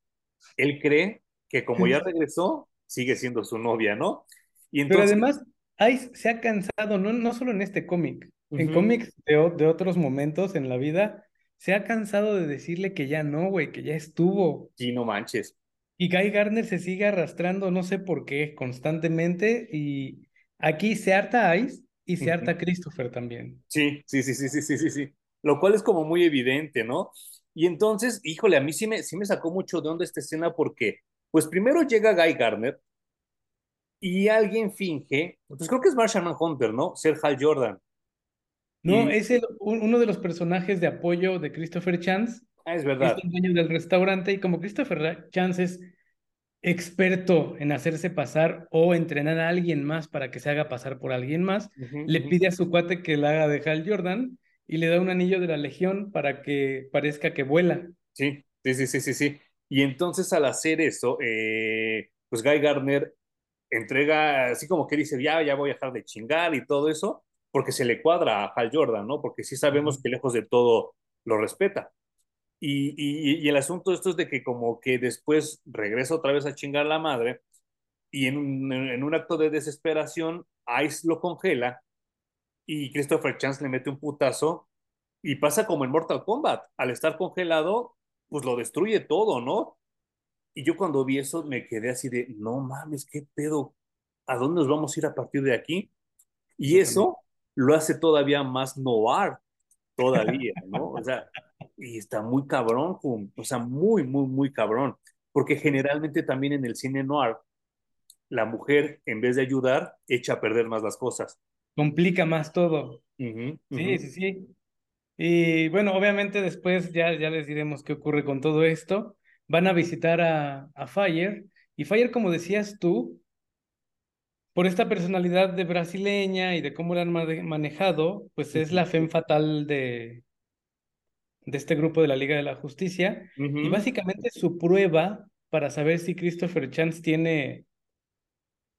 él cree que como ya regresó, sigue siendo su novia, ¿no? Y entonces, pero además, Ice se ha cansado, no, no solo en este cómic, en cómics de, de, otros momentos en la vida, se ha cansado de decirle que ya no, güey, que ya estuvo. Sí, no manches. Y Guy Gardner se sigue arrastrando, no sé por qué, constantemente. Y aquí se harta Ice y se harta Christopher también. Sí, sí, sí, sí, sí, sí, sí, sí. Lo cual es como muy evidente, ¿no? Y entonces, híjole, a mí sí me, sí me sacó mucho de onda esta escena porque, pues primero llega Guy Gardner y alguien finge, pues creo que es Marshall Hunter, ¿no? Ser Hal Jordan. No, es el, uno de los personajes de apoyo de Christopher Chance. Ah, es verdad. Es el dueño del restaurante y como Christopher Chance es experto en hacerse pasar o entrenar a alguien más para que se haga pasar por alguien más, le pide a su cuate que la haga de Hal Jordan y le da un anillo de la Legión para que parezca que vuela. Sí, sí, sí, sí, sí. sí. Y entonces al hacer eso, eh, pues Guy Gardner entrega, así como que dice, ya, ya voy a dejar de chingar y todo eso, porque se le cuadra a Hal Jordan, ¿no? Porque sí sabemos que lejos de todo lo respeta. Y, y, y, el asunto de esto es de que como que después regresa otra vez a chingar la madre y en un, en un acto de desesperación, Ice lo congela y Christopher Chance le mete un putazo y pasa como en Mortal Kombat. Al estar congelado, pues lo destruye todo, ¿no? Y yo cuando vi eso me quedé así de, no mames, qué pedo, ¿a dónde nos vamos a ir a partir de aquí? Y eso lo hace todavía más noir, todavía, ¿no? O sea, y está muy cabrón, o sea, muy, muy, muy cabrón. Porque generalmente también en el cine noir, la mujer, en vez de ayudar, echa a perder más las cosas. Complica más todo. Sí, sí, sí. Y bueno, obviamente después ya, ya les diremos qué ocurre con todo esto. Van a visitar a, a Fire. Y Fire, como decías tú, por esta personalidad de brasileña y de cómo la han manejado, pues es la fe fatal de, de este grupo de la Liga de la Justicia. Y básicamente su prueba para saber si Christopher Chance tiene,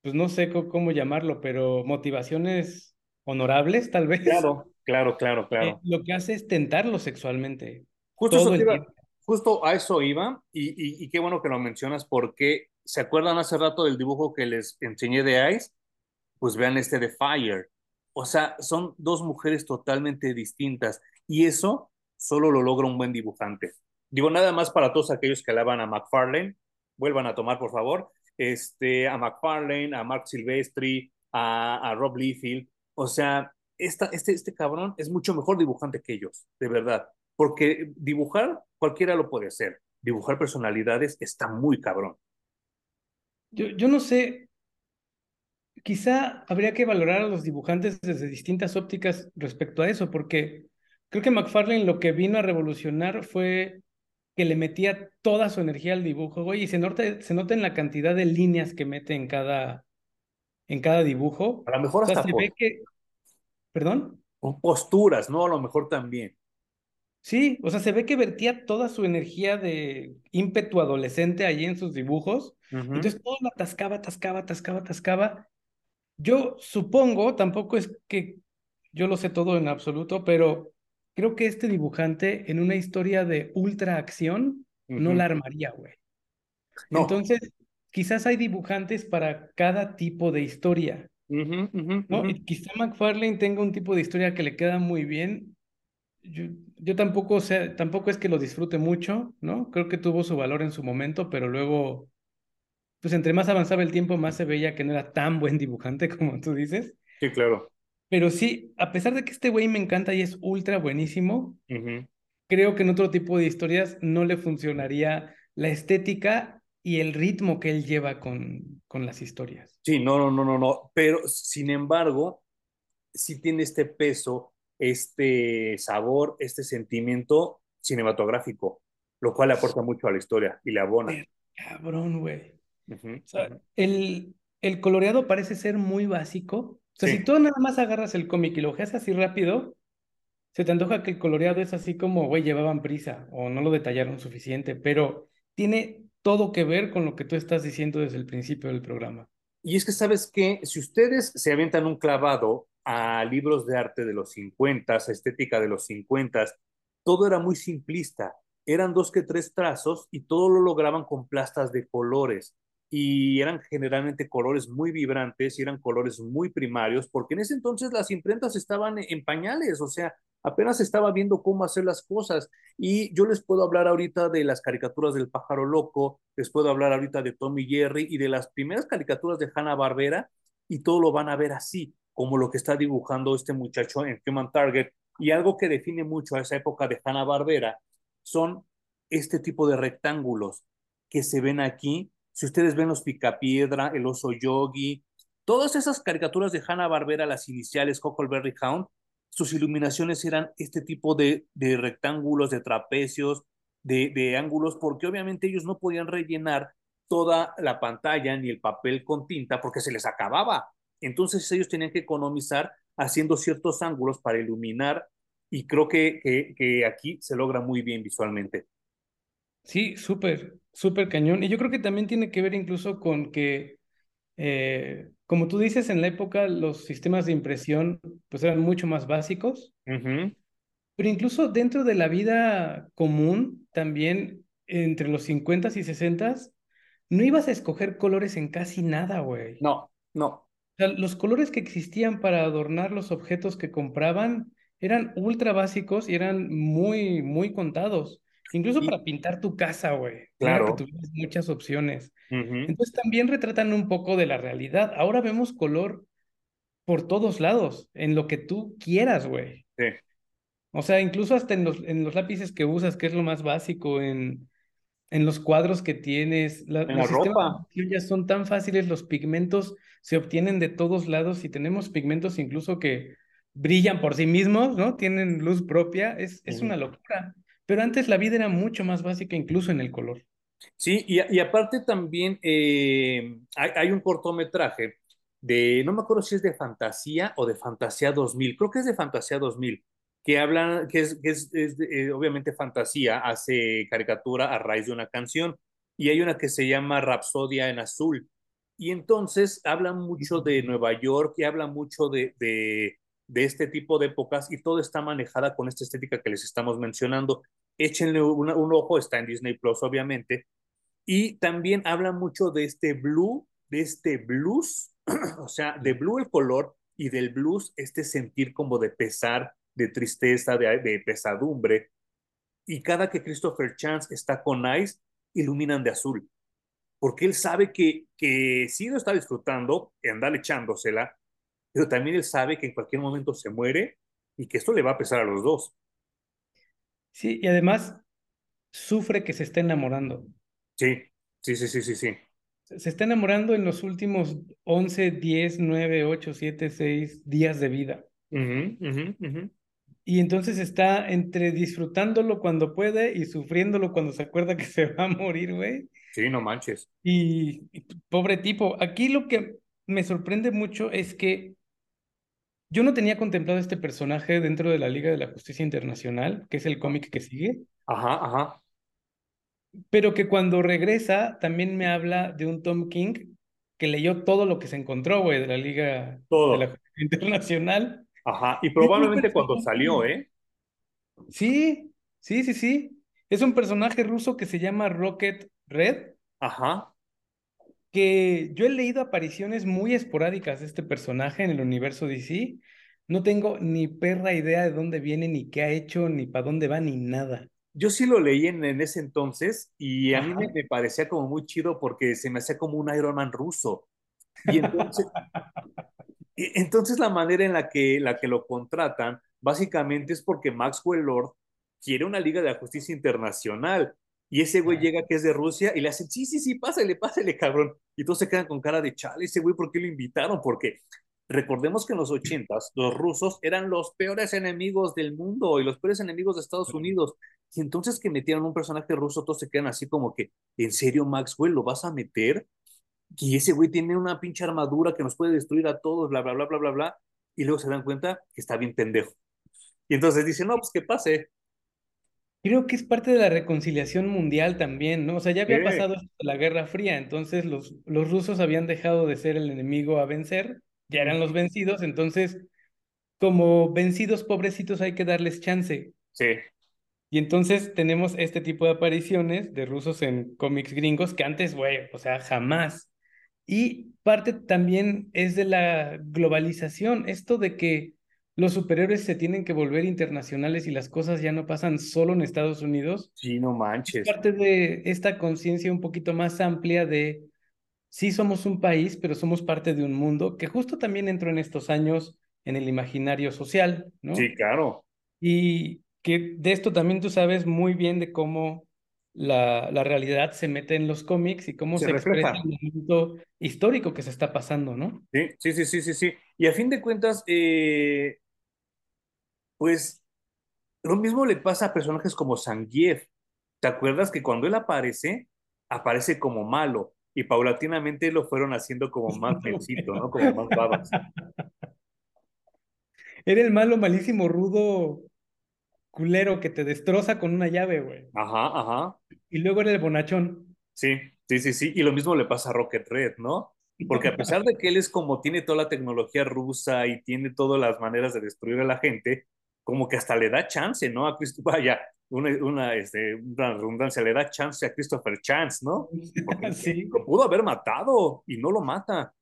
pues no sé cómo llamarlo, pero motivaciones honorables, tal vez. Claro, Claro, claro, claro. Eh, lo que hace es tentarlo sexualmente. Justo, justo a eso iba, y, y, qué bueno que lo mencionas, porque ¿se acuerdan hace rato del dibujo que les enseñé de Ice? Pues vean este de Fire. O sea, son dos mujeres totalmente distintas, y eso solo lo logra un buen dibujante. Digo, nada más para todos aquellos que alaban a McFarlane, vuelvan a tomar, por favor, este, a McFarlane, a Mark Silvestri, a, Rob Liefeld. O sea, este, este cabrón es mucho mejor dibujante que ellos, de verdad. Porque dibujar, cualquiera lo puede hacer. Dibujar personalidades está muy cabrón. Yo, yo no sé, quizá habría que valorar a los dibujantes desde distintas ópticas respecto a eso, porque creo que McFarlane lo que vino a revolucionar fue que le metía toda su energía al dibujo, güey, y se nota, se nota en la cantidad de líneas que mete en cada, en cada dibujo. A lo mejor hasta se ve que ¿Perdón? Con posturas, ¿no? A lo mejor también. Sí, o sea, se ve que vertía toda su energía de ímpetu adolescente allí en sus dibujos. Entonces todo lo atascaba, atascaba, atascaba, atascaba. Yo supongo, tampoco es que yo lo sé todo en absoluto, pero creo que este dibujante en una historia de ultra acción no la armaría, güey. Entonces, quizás hay dibujantes para cada tipo de historia. ¿no? Y quizá McFarlane tenga un tipo de historia que le queda muy bien. Yo, yo tampoco, o sea, tampoco es que lo disfrute mucho, ¿no? Creo que tuvo su valor en su momento, pero luego, pues entre más avanzaba el tiempo, más se veía que no era tan buen dibujante como tú dices. Sí, claro. Pero sí, a pesar de que este güey me encanta y es ultra buenísimo, creo que en otro tipo de historias no le funcionaría la estética y el ritmo que él lleva con, con las historias. Sí, no, no, no, no, no, pero sin embargo, sí tiene este peso, este sabor, este sentimiento cinematográfico, lo cual le aporta mucho a la historia y le abona. cabrón, güey. O sea, el, el coloreado parece ser muy básico. O sea, si tú nada más agarras el cómic y lo ojeas así rápido, se te antoja que el coloreado es así como, güey, llevaban prisa o no lo detallaron suficiente, pero tiene todo que ver con lo que tú estás diciendo desde el principio del programa. Y es que sabes que si ustedes se avientan un clavado a libros de arte de los 50, a estética de los 50, todo era muy simplista. Eran dos que tres trazos y todo lo lograban con plastas de colores. Y eran generalmente colores muy vibrantes y eran colores muy primarios, porque en ese entonces las imprentas estaban en pañales, o sea, apenas estaba viendo cómo hacer las cosas. Y yo les puedo hablar ahorita de las caricaturas del pájaro loco, les puedo hablar ahorita de Tommy Jerry y de las primeras caricaturas de Hanna Barbera, y todo lo van a ver así, como lo que está dibujando este muchacho en Human Target. Y algo que define mucho a esa época de Hanna Barbera son este tipo de rectángulos que se ven aquí. Si ustedes ven los Picapiedra, el oso yogi, todas esas caricaturas de Hanna Barbera, las iniciales Huckleberry Hound, sus iluminaciones eran este tipo de, rectángulos, de trapecios, de, ángulos, porque obviamente ellos no podían rellenar toda la pantalla ni el papel con tinta porque se les acababa. Entonces ellos tenían que economizar haciendo ciertos ángulos para iluminar y creo que aquí se logra muy bien visualmente. Sí, súper, súper cañón. Y yo creo que también tiene que ver incluso con que eh, como tú dices, en la época los sistemas de impresión pues eran mucho más básicos, pero incluso dentro de la vida común, también entre los 50s y 60s, no ibas a escoger colores en casi nada, güey. No, no. los colores que existían para adornar los objetos que compraban eran ultra básicos y eran muy, muy contados. Incluso para pintar tu casa, güey. Claro. Que tuvieras muchas opciones. Entonces también retratan un poco de la realidad. Ahora vemos color por todos lados, en lo que tú quieras, güey. Sí. O sea, incluso hasta en los, en los lápices que usas, que es lo más básico, en, en los cuadros que tienes. La, en la ropa. Ya son tan fáciles, los pigmentos se obtienen de todos lados y tenemos pigmentos incluso que brillan por sí mismos, ¿no? Tienen luz propia, es, es una locura. Pero antes la vida era mucho más básica, incluso en el color. Sí, y, y aparte también eh, hay, hay, un cortometraje de, no me acuerdo si es de Fantasía o de Fantasía 2000, creo que es de Fantasía 2000, que habla, que es, que es, es eh, obviamente Fantasía, hace caricatura a raíz de una canción, y hay una que se llama Rapsodia en Azul, y entonces habla mucho de Nueva York y habla mucho de, de, de este tipo de épocas y todo está manejada con esta estética que les estamos mencionando. Échenle un, ojo, está en Disney Plus, obviamente. Y también habla mucho de este blue, de este blues, o sea, de blue el color y del blues este sentir como de pesar, de tristeza, de, pesadumbre. Y cada que Christopher Chance está con Ice, iluminan de azul. Porque él sabe que, que sí lo está disfrutando, anda echándosela, pero también él sabe que en cualquier momento se muere y que esto le va a pesar a los dos. Sí, y además sufre que se esté enamorando. Sí, sí, sí, sí, sí, sí. Se está enamorando en los últimos 11, 10, 9, 8, 7, 6 días de vida. Y entonces está entre disfrutándolo cuando puede y sufriéndolo cuando se acuerda que se va a morir, güey. Sí, no manches. Y, y, pobre tipo, aquí lo que me sorprende mucho es que yo no tenía contemplado este personaje dentro de la Liga de la Justicia Internacional, que es el cómic que sigue. Ajá, ajá. Pero que cuando regresa también me habla de un Tom King que leyó todo lo que se encontró, güey, de la Liga todo. de la Justicia Internacional. Ajá, y probablemente cuando salió, ¿eh? Sí, sí, sí, sí. Es un personaje ruso que se llama Rocket Red. Ajá que yo he leído apariciones muy esporádicas de este personaje en el universo DC. No tengo ni perra idea de dónde viene, ni qué ha hecho, ni para dónde va, ni nada. Yo sí lo leí en, en ese entonces y a Ajá. mí me, me, parecía como muy chido porque se me hacía como un Iron Man ruso. Y entonces, y entonces la manera en la que, la que lo contratan básicamente es porque Maxwell Lord quiere una Liga de la Justicia Internacional y ese güey llega que es de Rusia y le hacen, sí, sí, sí, pásale, pásale, cabrón. Y todos se quedan con cara de chale, ese güey, ¿por qué lo invitaron? Porque recordemos que en los ochentas los rusos eran los peores enemigos del mundo y los peores enemigos de Estados Unidos. Y entonces que metieron un personaje ruso, todos se quedan así como que, ¿en serio, Maxwell, lo vas a meter? Y ese güey tiene una pinche armadura que nos puede destruir a todos, bla, bla, bla, bla, bla, bla. Y luego se dan cuenta que está bien pendejo. Y entonces dicen, no, pues que pase. Creo que es parte de la reconciliación mundial también, ¿no? O sea, ya había sí. pasado la Guerra Fría, entonces los, los rusos habían dejado de ser el enemigo a vencer, ya eran los vencidos, entonces como vencidos pobrecitos hay que darles chance. Sí. Y entonces tenemos este tipo de apariciones de rusos en cómics gringos que antes, güey, o sea, jamás. Y parte también es de la globalización, esto de que los superiores se tienen que volver internacionales y las cosas ya no pasan solo en Estados Unidos. Sí, no manches. Es parte de esta conciencia un poquito más amplia de sí somos un país, pero somos parte de un mundo que justo también entró en estos años en el imaginario social, ¿no? Sí, claro. Y que de esto también tú sabes muy bien de cómo la, la realidad se mete en los cómics y cómo se, se expresa el momento histórico que se está pasando, ¿no? Sí, sí, sí, sí, sí. sí. Y a fin de cuentas, eh, pues lo mismo le pasa a personajes como Zangief. ¿Te acuerdas que cuando él aparece, aparece como malo y paulatinamente lo fueron haciendo como más mencito, ¿no? Como más babas. Era el malo malísimo rudo culero que te destroza con una llave, güey. Ajá, ajá. Y luego era el bonachón. Sí, sí, sí, sí. Y lo mismo le pasa a Rocket Red, ¿no? porque a pesar de que él es como tiene toda la tecnología rusa y tiene todas las maneras de destruir a la gente, como que hasta le da chance, ¿no? A Christopher, vaya, una, una, este, una redundancia, le da chance a Christopher Chance, ¿no? Porque sí. Lo pudo haber matado y no lo mata.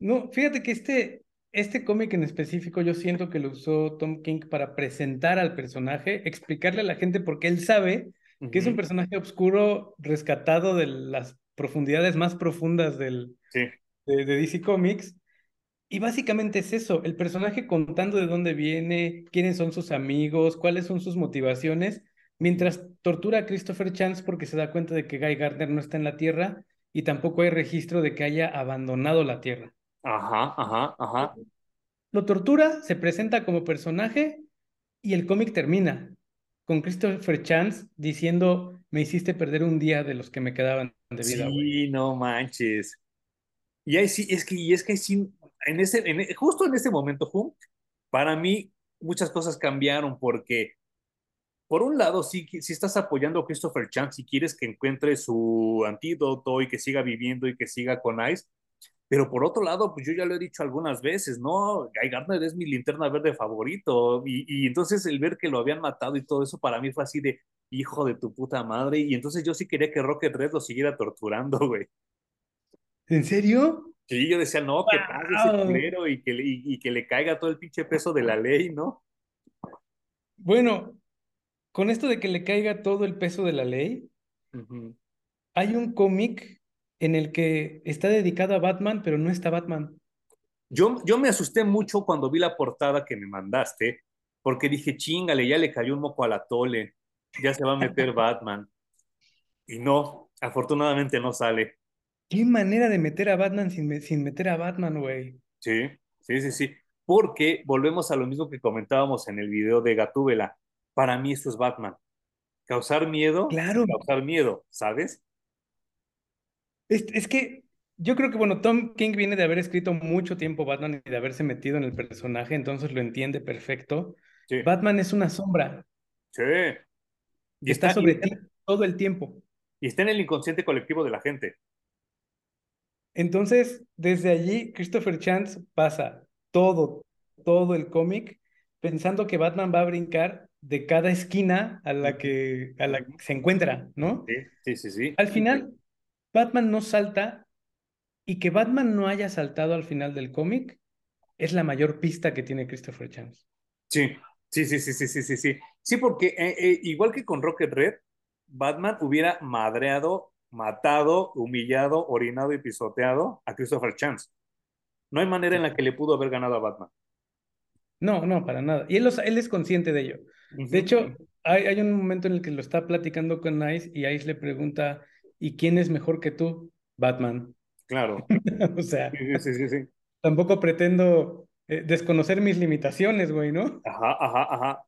No, fíjate que este, este cómic en específico yo siento que lo usó Tom King para presentar al personaje, explicarle a la gente porque él sabe que es un personaje oscuro rescatado de las profundidades más profundas del, de, de, DC Comics. Y básicamente es eso, el personaje contando de dónde viene, quiénes son sus amigos, cuáles son sus motivaciones, mientras tortura a Christopher Chance porque se da cuenta de que Guy Gardner no está en la Tierra y tampoco hay registro de que haya abandonado la Tierra. Ajá, ajá, ajá. Lo tortura, se presenta como personaje y el cómic termina con Christopher Chance diciendo, me hiciste perder un día de los que me quedaban de vida. Sí, no manches. Y ahí sí, es que, y es que sí, en ese, en, justo en ese momento, para mí muchas cosas cambiaron porque, por un lado, sí, sí estás apoyando a Christopher Chance y quieres que encuentre su antídoto y que siga viviendo y que siga con Ice, pero por otro lado, pues yo ya lo he dicho algunas veces, ¿no? Guy Gardner es mi linterna verde favorito. Y, y, entonces el ver que lo habían matado y todo eso para mí fue así de hijo de tu puta madre. Y entonces yo sí quería que Rocket Red lo siguiera torturando, güey. ¿En serio? Sí, yo decía, no, que pague ese culero y que, y, y que le caiga todo el pinche peso de la ley, ¿no? Bueno, con esto de que le caiga todo el peso de la ley, hay un cómic en el que está dedicado a Batman, pero no está Batman. Yo, yo me asusté mucho cuando vi la portada que me mandaste, porque dije, chingale, ya le cayó un moco a la tole, ya se va a meter Batman. Y no, afortunadamente no sale. ¿Qué manera de meter a Batman sin, sin meter a Batman, güey? Sí, sí, sí, sí. Porque volvemos a lo mismo que comentábamos en el video de Gatúbela. Para mí eso es Batman. Causar miedo, claro. causar miedo, ¿sabes? Es, que yo creo que, bueno, Tom King viene de haber escrito mucho tiempo Batman y de haberse metido en el personaje, entonces lo entiende perfecto. Batman es una sombra. Sí. Y está, sobre ti todo el tiempo. Y está en el inconsciente colectivo de la gente. Entonces, desde allí, Christopher Chance pasa todo, todo el cómic pensando que Batman va a brincar de cada esquina a la que, a la que se encuentra, ¿no? Sí, sí, sí. sí. Al final, Batman no salta y que Batman no haya saltado al final del cómic es la mayor pista que tiene Christopher Chance. Sí, sí, sí, sí, sí, sí, sí, sí. Sí, porque eh, eh, igual que con Rocket Red, Batman hubiera madreado, matado, humillado, orinado y pisoteado a Christopher Chance. No hay manera en la que le pudo haber ganado a Batman. No, no, para nada. Y él, él es consciente de ello. De hecho, hay, hay, un momento en el que lo está platicando con Ice y Ice le pregunta, ¿Y quién es mejor que tú? Batman. Claro. o sea, sí, sí, sí, tampoco pretendo eh, desconocer mis limitaciones, güey, ¿no? Ajá, ajá, ajá.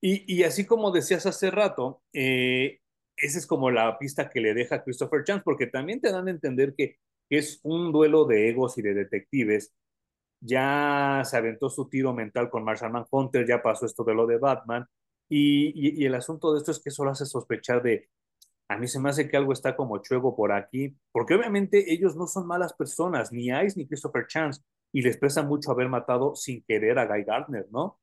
Y, y así como decías hace rato, eh, esa es como la pista que le deja Christopher Chance, porque también te dan a entender que es un duelo de egos y de detectives. Ya se aventó su tiro mental con Marshall Manhunter, ya pasó esto de lo de Batman, y, y, y, el asunto de esto es que solo hace sospechar de a mí se me hace que algo está como chuevo por aquí, porque obviamente ellos no son malas personas, ni Ice ni Christopher Chance, y les pesa mucho haber matado sin querer a Guy Gardner, ¿no?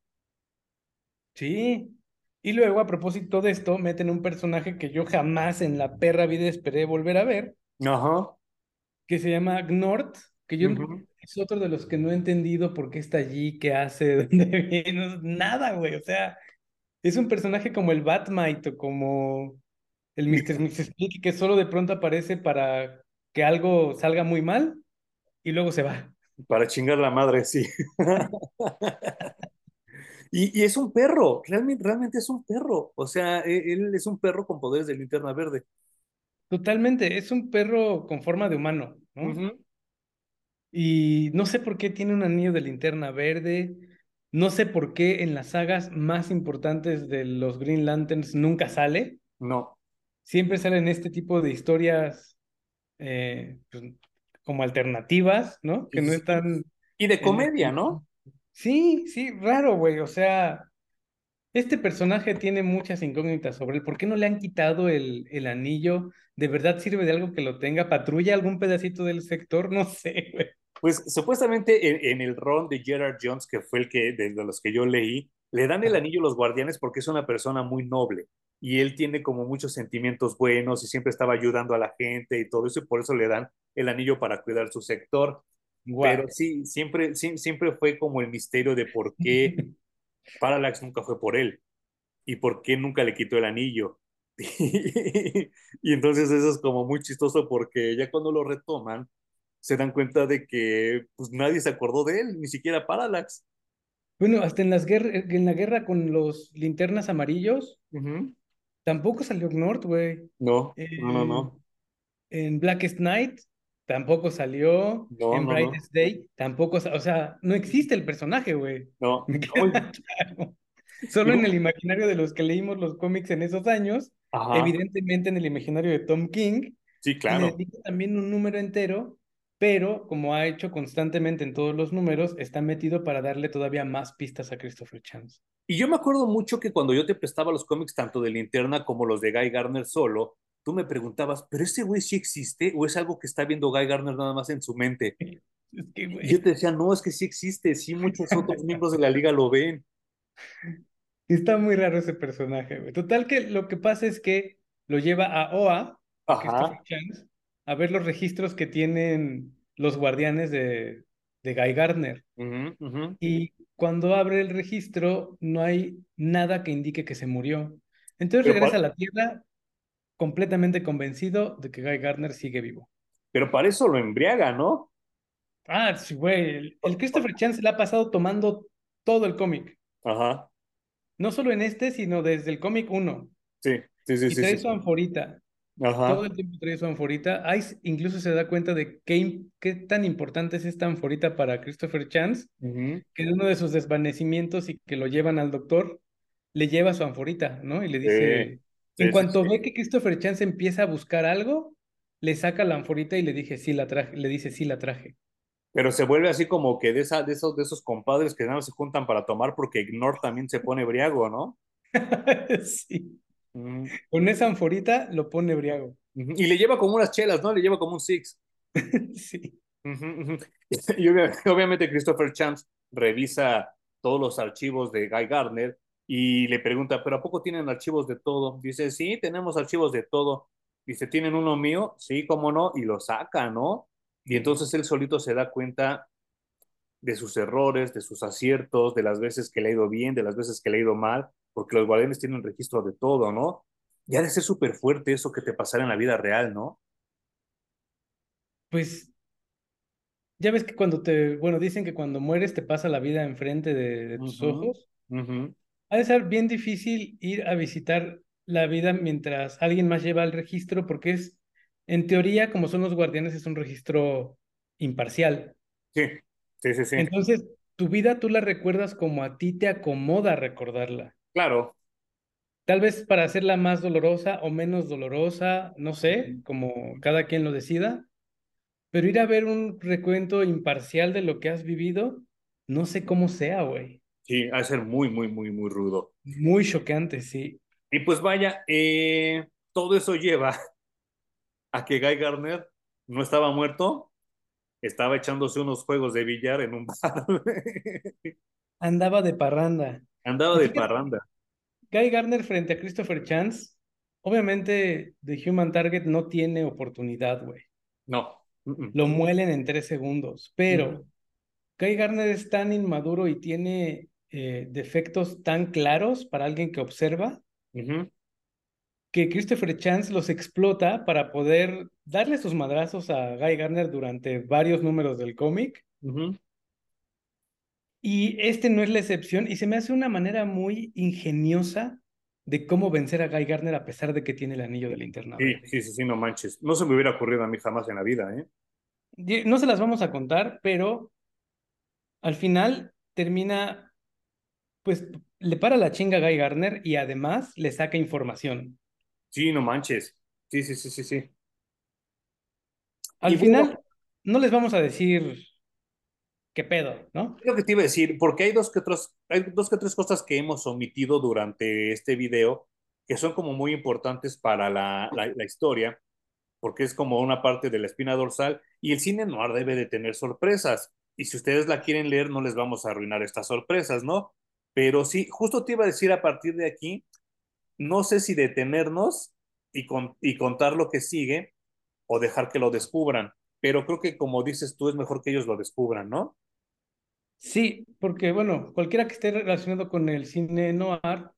Sí. Y luego, a propósito de esto, meten un personaje que yo jamás en la perra vida esperé volver a ver. Ajá. Que se llama Gnort, que yo es otro de los que no he entendido por qué está allí, qué hace, dónde viene, nada, güey. O sea, es un personaje como el Batmite o como el Mr. Mrs. que solo de pronto aparece para que algo salga muy mal y luego se va. Para chingar la madre, sí. y, es un perro, realmente, realmente es un perro. O sea, e, él es un perro con poderes de linterna verde. Totalmente, es un perro con forma de humano, ¿no? Y no sé por qué tiene un anillo de linterna verde. No sé por qué en las sagas más importantes de los Green Lanterns nunca sale. No siempre salen este tipo de historias eh, pues, como alternativas, ¿no? Que no están... Y de comedia, ¿no? Sí, sí, raro, güey. O sea, Este personaje tiene muchas incógnitas sobre él. ¿Por qué no le han quitado el, el anillo? ¿De verdad sirve de algo que lo tenga? ¿Patrulla algún pedacito del sector? No sé, güey. Pues supuestamente en, el ron de Gerard Jones, que fue el que de, los que yo leí, le dan el anillo a los guardianes porque es una persona muy noble y él tiene como muchos sentimientos buenos y siempre estaba ayudando a la gente y todo eso y por eso le dan el anillo para cuidar su sector. Pero sí, siempre, siempre fue como el misterio de por qué Parallax nunca fue por él y por qué nunca le quitó el anillo. y entonces eso es como muy chistoso porque ya cuando lo retoman, se dan cuenta de que pues nadie se acordó de él, ni siquiera Parallax. Bueno, hasta en, las en la guerra con los linternas amarillos, tampoco salió Nord, güey. No, no, no, En Blackest Night tampoco salió. en Brightest Day tampoco, o sea, no existe el personaje, güey. No. Solo en el imaginario de los que leímos los cómics en esos años, evidentemente en el imaginario de Tom King. Sí, claro. Y también un número entero pero como ha hecho constantemente en todos los números, está metido para darle todavía más pistas a Christopher Chance. Y yo me acuerdo mucho que cuando yo te prestaba los cómics, tanto de Linterna como los de Guy Garner solo, tú me preguntabas, ¿pero ese güey sí existe o es algo que está viendo Guy Garner nada más en su mente? y yo te decía, no, es que sí existe, sí muchos otros miembros de la liga lo ven. Está muy raro ese personaje, güey. Total que lo que pasa es que lo lleva a OA, Christopher Chance, a ver los registros que tienen los guardianes de, de Guy Gardner. Y cuando abre el registro, no hay nada que indique que se murió. Entonces regresa a la Tierra completamente convencido de que Guy Gardner sigue vivo. Pero para eso lo embriaga, ¿no? Ah, sí, güey. El, Christopher Chance le ha pasado tomando todo el cómic. Ajá. No solo en este, sino desde el cómic 1. Sí, sí, sí. Y trae su anforita. Todo el tiempo trae su anforita. incluso se da cuenta de qué, qué tan importante es esta anforita para Christopher Chance, que en uno de sus desvanecimientos y que lo llevan al doctor, le lleva su anforita, ¿no? Y le dice, en cuanto ve que Christopher Chance empieza a buscar algo, le saca la anforita y le, dije, sí, la traje, le dice, sí, la traje. Pero se vuelve así como que de, esa, de, esos, de esos compadres que nada se juntan para tomar porque Ignore también se pone briago, ¿no? sí. Con esa anforita lo pone briago. Y le lleva como unas chelas, ¿no? Le lleva como un six. sí. y obviamente Christopher Chance revisa todos los archivos de Guy Gardner y le pregunta, ¿pero a poco tienen archivos de todo? Dice, sí, tenemos archivos de todo. Dice, ¿tienen uno mío? Sí, cómo no, y lo saca, ¿no? Y entonces él solito se da cuenta de sus errores, de sus aciertos, de las veces que le ha ido bien, de las veces que le ha ido mal, porque los guardianes tienen registro de todo, ¿no? Ya de ser súper fuerte eso que te pasara en la vida real, ¿no? Pues ya ves que cuando te, bueno, dicen que cuando mueres te pasa la vida enfrente de, tus ojos. Ha de ser bien difícil ir a visitar la vida mientras alguien más lleva el registro, porque es, en teoría, como son los guardianes, es un registro imparcial. Sí, sí, sí, sí. Entonces, tu vida tú la recuerdas como a ti te acomoda recordarla. Claro. Tal vez para hacerla más dolorosa o menos dolorosa, no sé, como cada quien lo decida, pero ir a ver un recuento imparcial de lo que has vivido, no sé cómo sea, güey. Sí, ha de ser muy, muy, muy, muy rudo. Muy choqueante, sí. Y pues vaya, eh, todo eso lleva a que Guy Garner no estaba muerto, estaba echándose unos juegos de billar en un bar. Andaba de parranda. Andaba de parranda. Guy Garner frente a Christopher Chance, obviamente The Human Target no tiene oportunidad, güey. No. Lo muelen en tres segundos, pero Guy Garner es tan inmaduro y tiene eh, defectos tan claros para alguien que observa que Christopher Chance los explota para poder darle sus madrazos a Guy Garner durante varios números del cómic. Y este no es la excepción y se me hace una manera muy ingeniosa de cómo vencer a Guy Gardner a pesar de que tiene el anillo del internado. Sí, sí, sí, sí, no manches. No se me hubiera ocurrido a mí jamás en la vida, ¿eh? No se las vamos a contar, pero al final termina, pues le para la chinga a Guy Gardner y además le saca información. Sí, no manches. Sí, sí, sí, sí, sí. Al final, no les vamos a decir qué pedo, ¿no? Creo que te iba a decir, porque hay dos que otros hay dos que tres cosas que hemos omitido durante este video que son como muy importantes para la, la, historia, porque es como una parte de la espina dorsal y el cine noir debe de tener sorpresas. Y si ustedes la quieren leer, no les vamos a arruinar estas sorpresas, ¿no? Pero sí, justo te iba a decir a partir de aquí, no sé si detenernos y, con, y contar lo que sigue o dejar que lo descubran, pero creo que como dices tú, es mejor que ellos lo descubran, ¿no? Sí, porque bueno, cualquiera que esté relacionado con el cine noir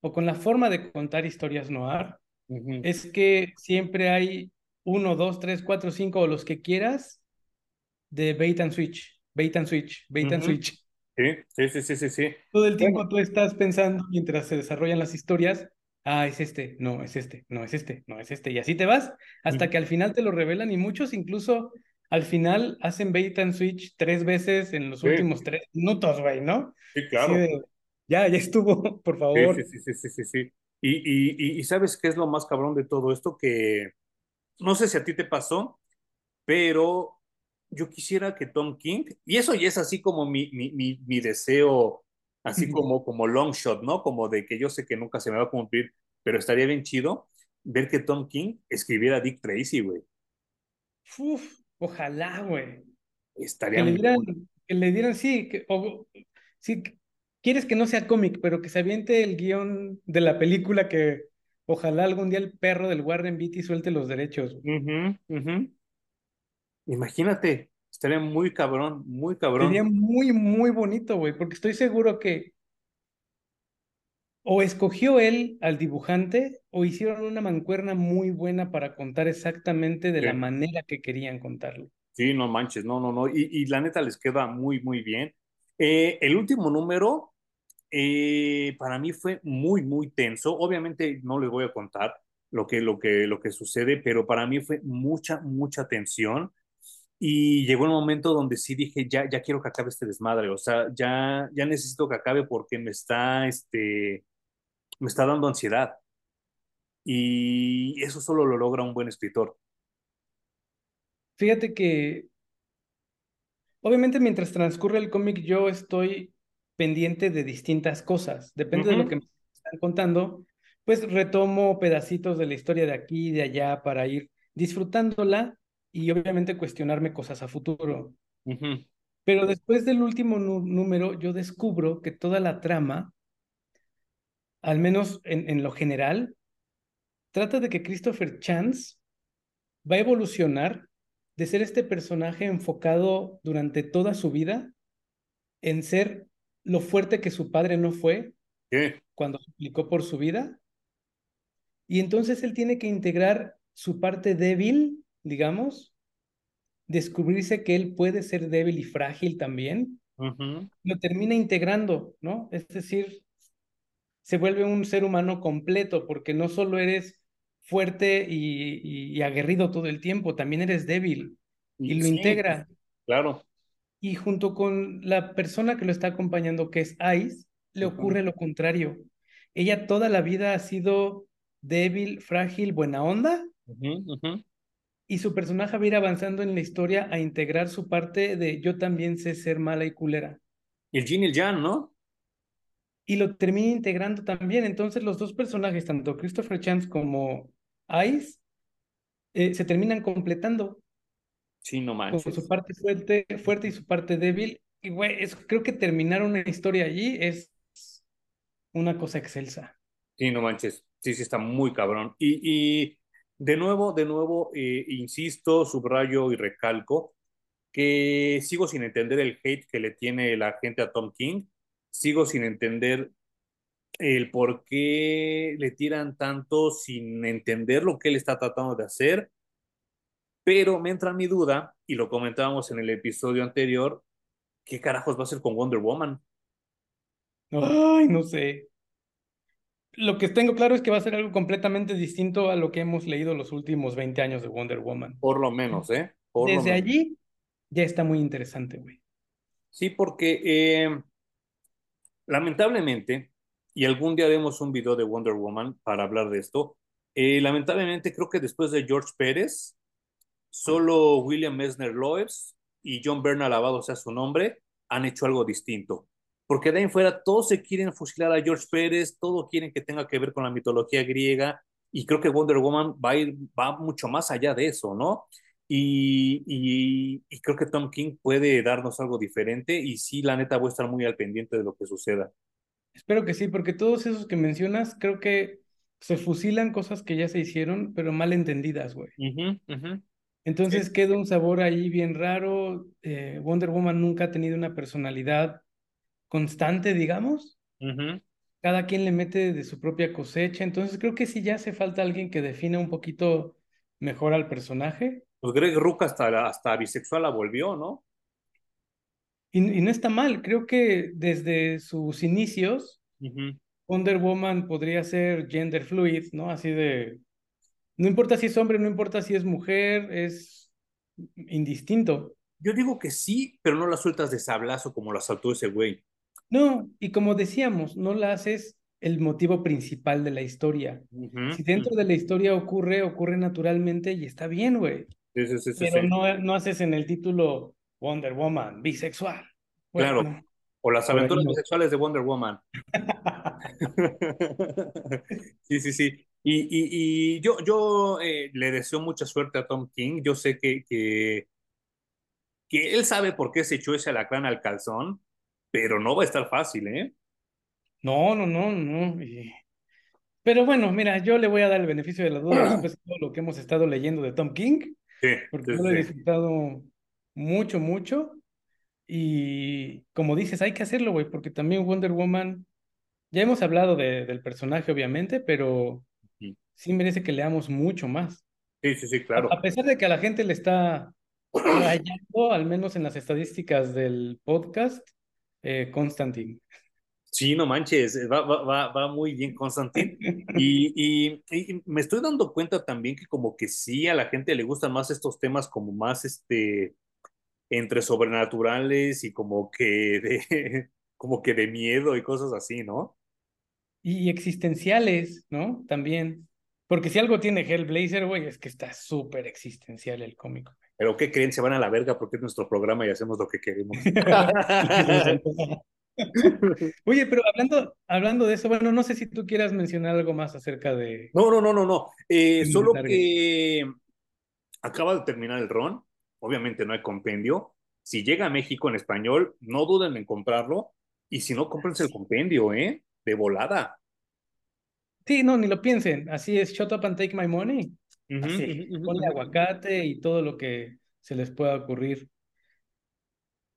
o con la forma de contar historias noir, uh -huh. es que siempre hay uno, dos, tres, cuatro, cinco o los que quieras de bait and switch, bait and switch, bait uh -huh. and switch. Sí, sí, sí, sí, sí. Todo el tiempo tú estás pensando mientras se desarrollan las historias, ah, es este, no, es este, no, es este, no, es este, y así te vas hasta que al final te lo revelan y muchos incluso al final hacen bait and switch tres veces en los sí. últimos tres minutos, güey, ¿no? Sí, claro. De, ya, ya estuvo, por favor. Sí, sí, sí, sí, sí, sí. Y, y, y, ¿sabes qué es lo más cabrón de todo esto? Que no sé si a ti te pasó, pero yo quisiera que Tom King, y eso ya es así como mi, mi, mi, mi deseo, así como, como long shot, ¿no? Como de que yo sé que nunca se me va a cumplir, pero estaría bien chido ver que Tom King escribiera Dick Tracy, güey. Uf, ojalá, güey. Estaría que le dieran, que le dieran, sí, que, o, sí, quieres que no sea cómic, pero que se aviente el guion de la película que ojalá algún día el perro del Warren Beatty suelte los derechos. Uh -huh, uh -huh. Imagínate, estaría muy cabrón, muy cabrón. Sería muy, muy bonito, güey, porque estoy seguro que o escogió él al dibujante o hicieron una mancuerna muy buena para contar exactamente de sí. la manera que querían contarlo. Sí, no manches, no, no, no. Y, y la neta les queda muy, muy bien. Eh, el último número eh, para mí fue muy, muy tenso. Obviamente no les voy a contar lo que, lo, que, lo que sucede, pero para mí fue mucha, mucha tensión. Y llegó el momento donde sí dije, ya, ya quiero que acabe este desmadre, o sea, ya, ya necesito que acabe porque me está, este, me está dando ansiedad. Y eso solo lo logra un buen escritor. Fíjate que, obviamente mientras transcurre el cómic, yo estoy pendiente de distintas cosas. Depende uh -huh. de lo que me están contando, pues retomo pedacitos de la historia de aquí y de allá para ir disfrutándola y obviamente cuestionarme cosas a futuro. Uh -huh. Pero después del último número, yo descubro que toda la trama, al menos en, en, lo general, trata de que Christopher Chance va a evolucionar de ser este personaje enfocado durante toda su vida en ser lo fuerte que su padre no fue ¿Qué? cuando suplicó por su vida. Y entonces él tiene que integrar su parte débil digamos, descubrirse que él puede ser débil y frágil también, uh -huh. lo termina integrando, ¿no? Es decir, se vuelve un ser humano completo porque no solo eres fuerte y, y, y aguerrido todo el tiempo, también eres débil y, lo sí, integra. Claro. Y junto con la persona que lo está acompañando, que es Ice, le uh -huh. ocurre lo contrario. Ella toda la vida ha sido débil, frágil, buena onda, uh -huh y su personaje va a ir avanzando en la historia a integrar su parte de yo también sé ser mala y culera. Y el Jin y el Jan, ¿no? Y lo termina integrando también. Entonces los dos personajes, tanto Christopher Chance como Ice, eh, se terminan completando. Sí, no manches. Con su parte fuerte, fuerte y su parte débil. Y güey, es, creo que terminar una historia allí es una cosa excelsa. Sí, no manches. Sí, sí, está muy cabrón. Y, y de nuevo, de nuevo, eh, insisto, subrayo y recalco que sigo sin entender el hate que le tiene la gente a Tom King, sigo sin entender el por qué le tiran tanto sin entender lo que él está tratando de hacer, pero me entra mi duda, y lo comentábamos en el episodio anterior, ¿qué carajos va a hacer con Wonder Woman? Ay, no sé lo que tengo claro es que va a ser algo completamente distinto a lo que hemos leído los últimos 20 años de Wonder Woman. Por lo menos, ¿eh? Por Desde menos. allí ya está muy interesante, güey. Sí, porque eh, lamentablemente, y algún día haremos un video de Wonder Woman para hablar de esto, eh, lamentablemente creo que después de George Pérez, solo William Messner Loebs y John Bernal, alabado sea su nombre, han hecho algo distinto. Porque de ahí en fuera todos se quieren fusilar a George Pérez, todos quieren que tenga que ver con la mitología griega, y creo que Wonder Woman va a ir, va mucho más allá de eso, ¿no? Y, y, y, creo que Tom King puede darnos algo diferente y sí, la neta voy a estar muy al pendiente de lo que suceda. Espero que sí, porque todos esos que mencionas creo que se fusilan cosas que ya se hicieron, pero mal entendidas, güey. Entonces queda un sabor ahí bien raro. Eh, Wonder Woman nunca ha tenido una personalidad constante, digamos. Cada quien le mete de su propia cosecha. Entonces creo que sí ya hace falta alguien que defina un poquito mejor al personaje. Pues Greg Rook hasta, hasta bisexual la volvió, ¿no? Y, no está mal. Creo que desde sus inicios, Wonder Woman podría ser gender fluid, ¿no? Así de. No importa si es hombre, no importa si es mujer, es indistinto. Yo digo que sí, pero no la sueltas de sablazo como la saltó ese güey. No, y como decíamos, no la haces el motivo principal de la historia. si dentro de la historia ocurre, ocurre naturalmente y está bien, güey. Sí, sí, sí, Pero no, no haces en el título Wonder Woman, bisexual. claro. O las aventuras bisexuales de Wonder Woman. sí, sí, sí. Y, y, y yo, yo eh, le deseo mucha suerte a Tom King. Yo sé que, que, que él sabe por qué se echó ese alacrán al calzón, pero no va a estar fácil, ¿eh? No, no, no, no. Pero bueno, mira, yo le voy a dar el beneficio de la duda después de todo lo que hemos estado leyendo de Tom King. Sí, porque yo lo he disfrutado mucho, mucho. Y como dices, hay que hacerlo, güey, porque también Wonder Woman, ya hemos hablado de, del personaje, obviamente, pero sí. merece que leamos mucho más. Sí, sí, sí, claro. A, pesar de que a la gente le está rayando, al menos en las estadísticas del podcast, eh, Constantine. Sí, no manches, va, va, va, muy bien Constantine. Y, y, me estoy dando cuenta también que como que sí, a la gente le gustan más estos temas como más, este, entre sobrenaturales y como que de, como que de miedo y cosas así, ¿no? Y existenciales, ¿no? También. Porque si algo tiene Hellblazer, güey, es que está súper existencial el cómic. Pero ¿qué creen? Se van a la verga porque es nuestro programa y hacemos lo que queremos. Oye, pero hablando, hablando de eso, bueno, no sé si tú quieras mencionar algo más acerca de... No, no, no, no, no. Eh, solo que acaba de terminar el ron, obviamente no hay compendio. Si llega a México en español, no duden en comprarlo. Y si no, cómprense el compendio, ¿eh? De volada. Sí, no, ni lo piensen. Así es, shut up and take my money. Así, ponle aguacate y todo lo que se les pueda ocurrir.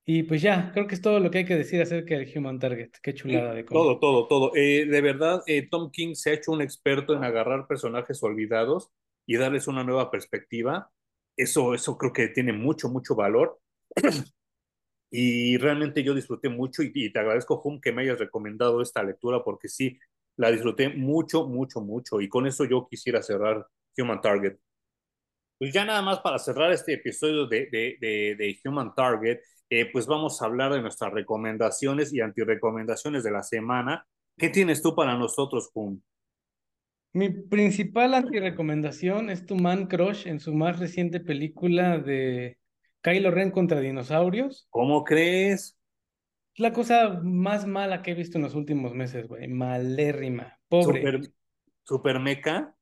Y pues ya, creo que es todo lo que hay que decir acerca del Human Target. Qué chulada de cómic. Todo, todo, todo. Eh, de verdad, eh, Tom King se ha hecho un experto en agarrar personajes olvidados y darles una nueva perspectiva. Eso, eso creo que tiene mucho, mucho valor. y realmente yo disfruté mucho y, y, te agradezco, Hum, que me hayas recomendado esta lectura porque sí, la disfruté mucho, mucho, mucho. Y con eso yo quisiera cerrar Human Target. Pues ya nada más para cerrar este episodio de, de, de, de Human Target, eh, pues vamos a hablar de nuestras recomendaciones y antirecomendaciones de la semana. ¿Qué tienes tú para nosotros, Jun? Mi principal antirecomendación es tu man crush en su más reciente película de Kylo Ren contra dinosaurios. ¿Cómo crees? Es la cosa más mala que he visto en los últimos meses, güey. Malérrima. Pobre. Super, super meca.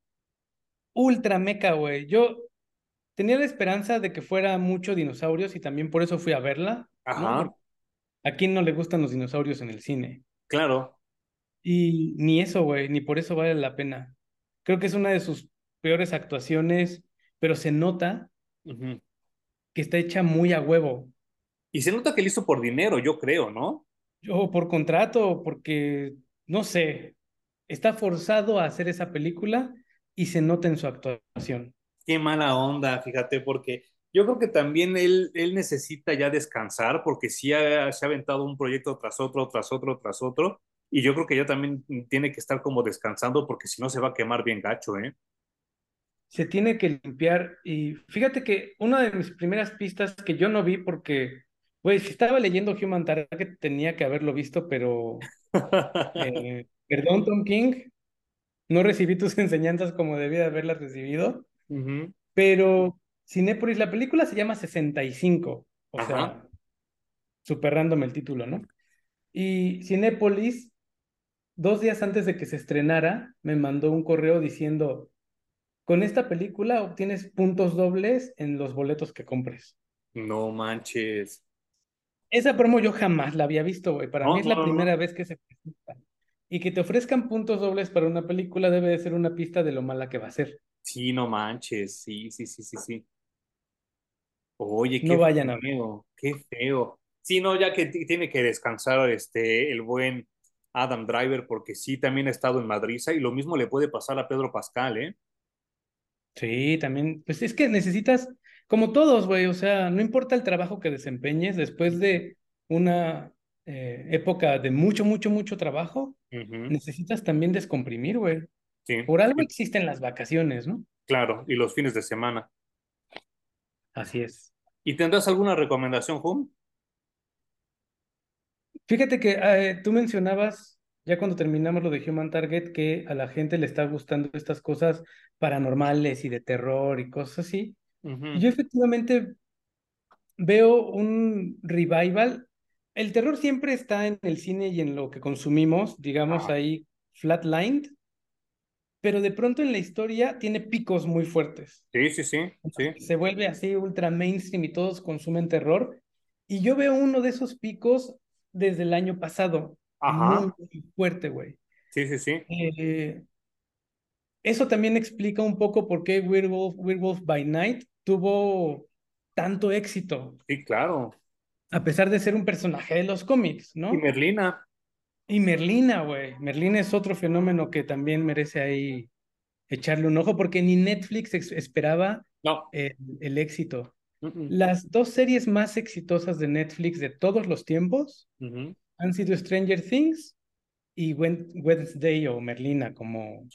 Ultra meca, güey. Yo tenía la esperanza de que fuera mucho dinosaurios y también por eso fui a verla. Ajá. ¿A quién no le gustan los dinosaurios en el cine? Claro. Y ni eso, güey, ni por eso vale la pena. Creo que es una de sus peores actuaciones, pero se nota que está hecha muy a huevo. Y se nota que lo hizo por dinero, yo creo, ¿no? O por contrato, porque, no sé, está forzado a hacer esa película y se nota en su actuación qué mala onda, fíjate, porque yo creo que también él, él necesita ya descansar, porque sí se ha aventado un proyecto tras otro, tras otro, tras otro, y yo creo que ya también tiene que estar como descansando, porque si no se va a quemar bien gacho, ¿eh? Se tiene que limpiar, y fíjate que una de mis primeras pistas que yo no vi, porque, pues, si estaba leyendo Human Target tenía que haberlo visto, pero, eh, perdón, Tom King, no recibí tus enseñanzas como debía haberlas recibido. Pero Cinépolis, la película se llama 65, o sea, super random el título, ¿no? Y Cinépolis, dos días antes de que se estrenara, me mandó un correo diciendo, con esta película obtienes puntos dobles en los boletos que compres. No manches. Esa promo yo jamás la había visto, güey. Para mí es la primera vez que se presenta. Y que te ofrezcan puntos dobles para una película debe de ser una pista de lo mala que va a ser. Sí, no manches. Sí, sí, sí, sí, sí. Oye, qué no vayan feo, qué feo. Sí, no, ya que tiene que descansar este el buen Adam Driver, porque sí, también ha estado en Madrid, y lo mismo le puede pasar a Pedro Pascal, ¿eh? Sí, también, pues es que necesitas, como todos, güey, o sea, no importa el trabajo que desempeñes, después de una eh, época de mucho, mucho, mucho trabajo, necesitas también descomprimir, güey. Sí. Por algo existen las vacaciones, ¿no? Claro, y los fines de semana. Así es. ¿Y tendrás alguna recomendación, Hum? Fíjate que eh, tú mencionabas, ya cuando terminamos lo de Human Target, que a la gente le está gustando estas cosas paranormales y de terror y cosas así. Yo efectivamente veo un revival. El terror siempre está en el cine y en lo que consumimos, digamos ahí flatlined, pero de pronto en la historia tiene picos muy fuertes. Sí, sí, sí, sí. Se vuelve así ultra mainstream y todos consumen terror. Y yo veo uno de esos picos desde el año pasado. Muy, fuerte, güey. Sí, sí, sí. Eh, eso también explica un poco por qué Werewolf, Werewolf by Night tuvo tanto éxito. Sí, claro. A pesar de ser un personaje de los cómics, ¿no? Y Merlina. Y Merlina, güey. Merlina es otro fenómeno que también merece ahí echarle un ojo porque ni Netflix esperaba el, éxito. Las dos series más exitosas de Netflix de todos los tiempos han sido Stranger Things y Wednesday o Merlina, como,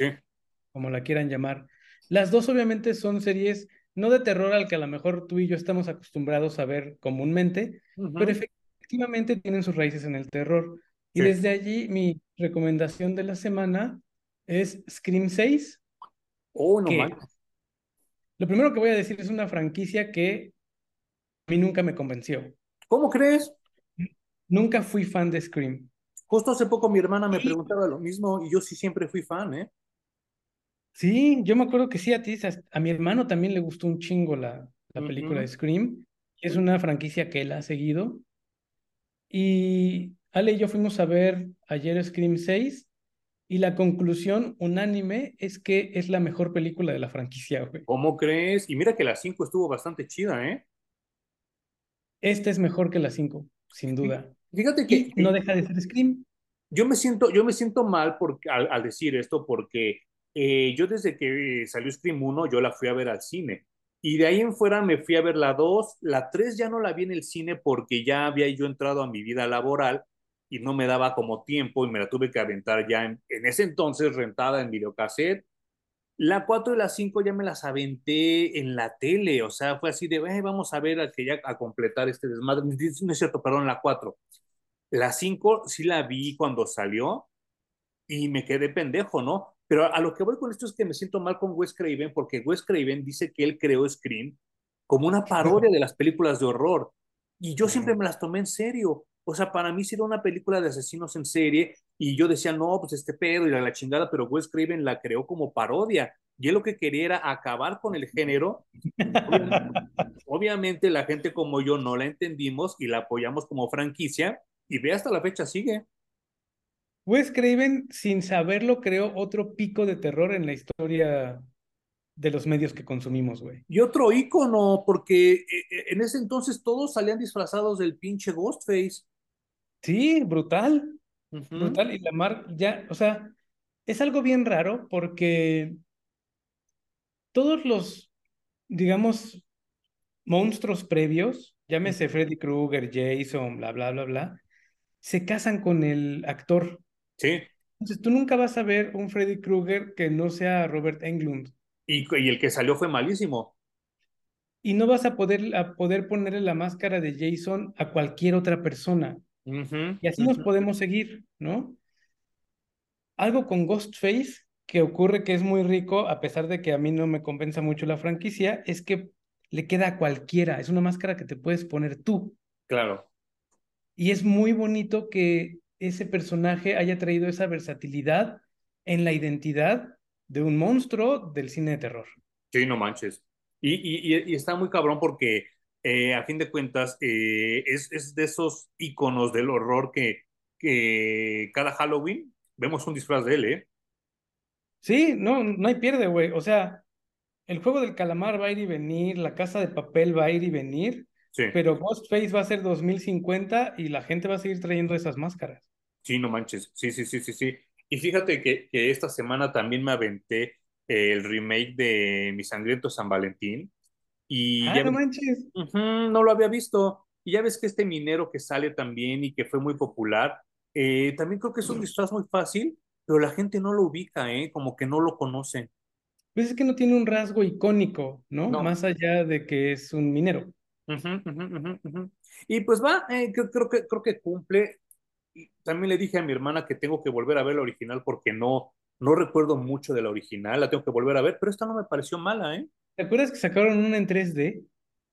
como la quieran llamar. Las dos obviamente son series no de terror al que a lo mejor tú y yo estamos acostumbrados a ver comúnmente, pero efectivamente tienen sus raíces en el terror. Y desde allí mi recomendación de la semana es Scream 6. Oh, no Lo primero que voy a decir es una franquicia que a mí nunca me convenció. ¿Cómo crees? Nunca fui fan de Scream. Justo hace poco mi hermana me preguntaba lo mismo y yo sí siempre fui fan, ¿eh? Sí, yo me acuerdo que sí, a ti, a, mi hermano también le gustó un chingo la, la película de Scream. Es una franquicia que él ha seguido. Y Ale y yo fuimos a ver ayer Scream 6 y la conclusión unánime es que es la mejor película de la franquicia, güey. ¿Cómo crees? Y mira que la 5 estuvo bastante chida, ¿eh? Este es mejor que la 5, sin duda. Fíjate que... no deja de ser Scream. Yo me siento, yo me siento mal porque, al, decir esto porque eh, yo desde que salió Scream 1 yo la fui a ver al cine. Y de ahí en fuera me fui a ver la 2, la 3 ya no la vi en el cine porque ya había yo entrado a mi vida laboral y no me daba como tiempo y me la tuve que aventar ya en, en ese entonces rentada en videocassette la 4 y la 5 ya me las aventé en la tele, o sea, fue así de, vamos a ver a que ya a completar este desmadre. No es cierto, perdón, la 4. La 5 sí la vi cuando salió y me quedé pendejo, ¿no? Pero a lo que voy con esto es que me siento mal con Wes Craven porque Wes Craven dice que él creó Scream como una parodia de las películas de horror y yo siempre me las tomé en serio. O sea, para mí sí era una película de asesinos en serie y yo decía, no, pues este pedo y la, la chingada, pero Wes Craven la creó como parodia. Y él lo que quería era acabar con el género. Obviamente, la gente como yo no la entendimos y la apoyamos como franquicia y ve hasta la fecha sigue. Wes Craven, sin saberlo, creó otro pico de terror en la historia de los medios que consumimos, güey. Y otro ícono, porque eh, en ese entonces todos salían disfrazados del pinche Ghostface. Sí, brutal. Brutal. Y la marca, ya, o sea, es algo bien raro porque todos los, digamos, monstruos previos, llámese Freddy Krueger, Jason, bla, bla, bla, bla, se casan con el actor. Sí. Entonces tú nunca vas a ver un Freddy Krueger que no sea Robert Englund. Y, y el que salió fue malísimo. Y no vas a poder, a poder ponerle la máscara de Jason a cualquier otra persona y así nos podemos seguir, ¿no? Algo con Ghostface que ocurre que es muy rico, a pesar de que a mí no me compensa mucho la franquicia, es que le queda a cualquiera, es una máscara que te puedes poner tú. Claro. Y es muy bonito que ese personaje haya traído esa versatilidad en la identidad de un monstruo del cine de terror. Sí, no manches. Y, y, y está muy cabrón porque eh, a fin de cuentas eh, es, es, de esos iconos del horror que, que cada Halloween vemos un disfraz de él, ¿eh? Sí, no, no hay pierde, güey. O sea, el juego del calamar va a ir y venir, la casa de papel va a ir y venir, sí. pero Ghostface va a ser 2050 y la gente va a seguir trayendo esas máscaras. Sí, no manches. Sí, sí, sí, sí, sí. Y fíjate que, que esta semana también me aventé el remake de Mi Sangriento San Valentín. Y ah, ya no manches. Uh -huh, no lo había visto. Y ya ves que este minero que sale también y que fue muy popular, eh, también creo que es un disfraz muy fácil, pero la gente no lo ubica, ¿eh? Como que no lo conoce. Pues es que no tiene un rasgo icónico, ¿no? no. Más allá de que es un minero. Uh -huh, uh -huh, y pues va, eh, creo, creo, que, creo que cumple. Y también le dije a mi hermana que tengo que volver a ver la original porque no, no recuerdo mucho de la original, la tengo que volver a ver, pero esta no me pareció mala, ¿eh? ¿Te acuerdas que sacaron una en 3D?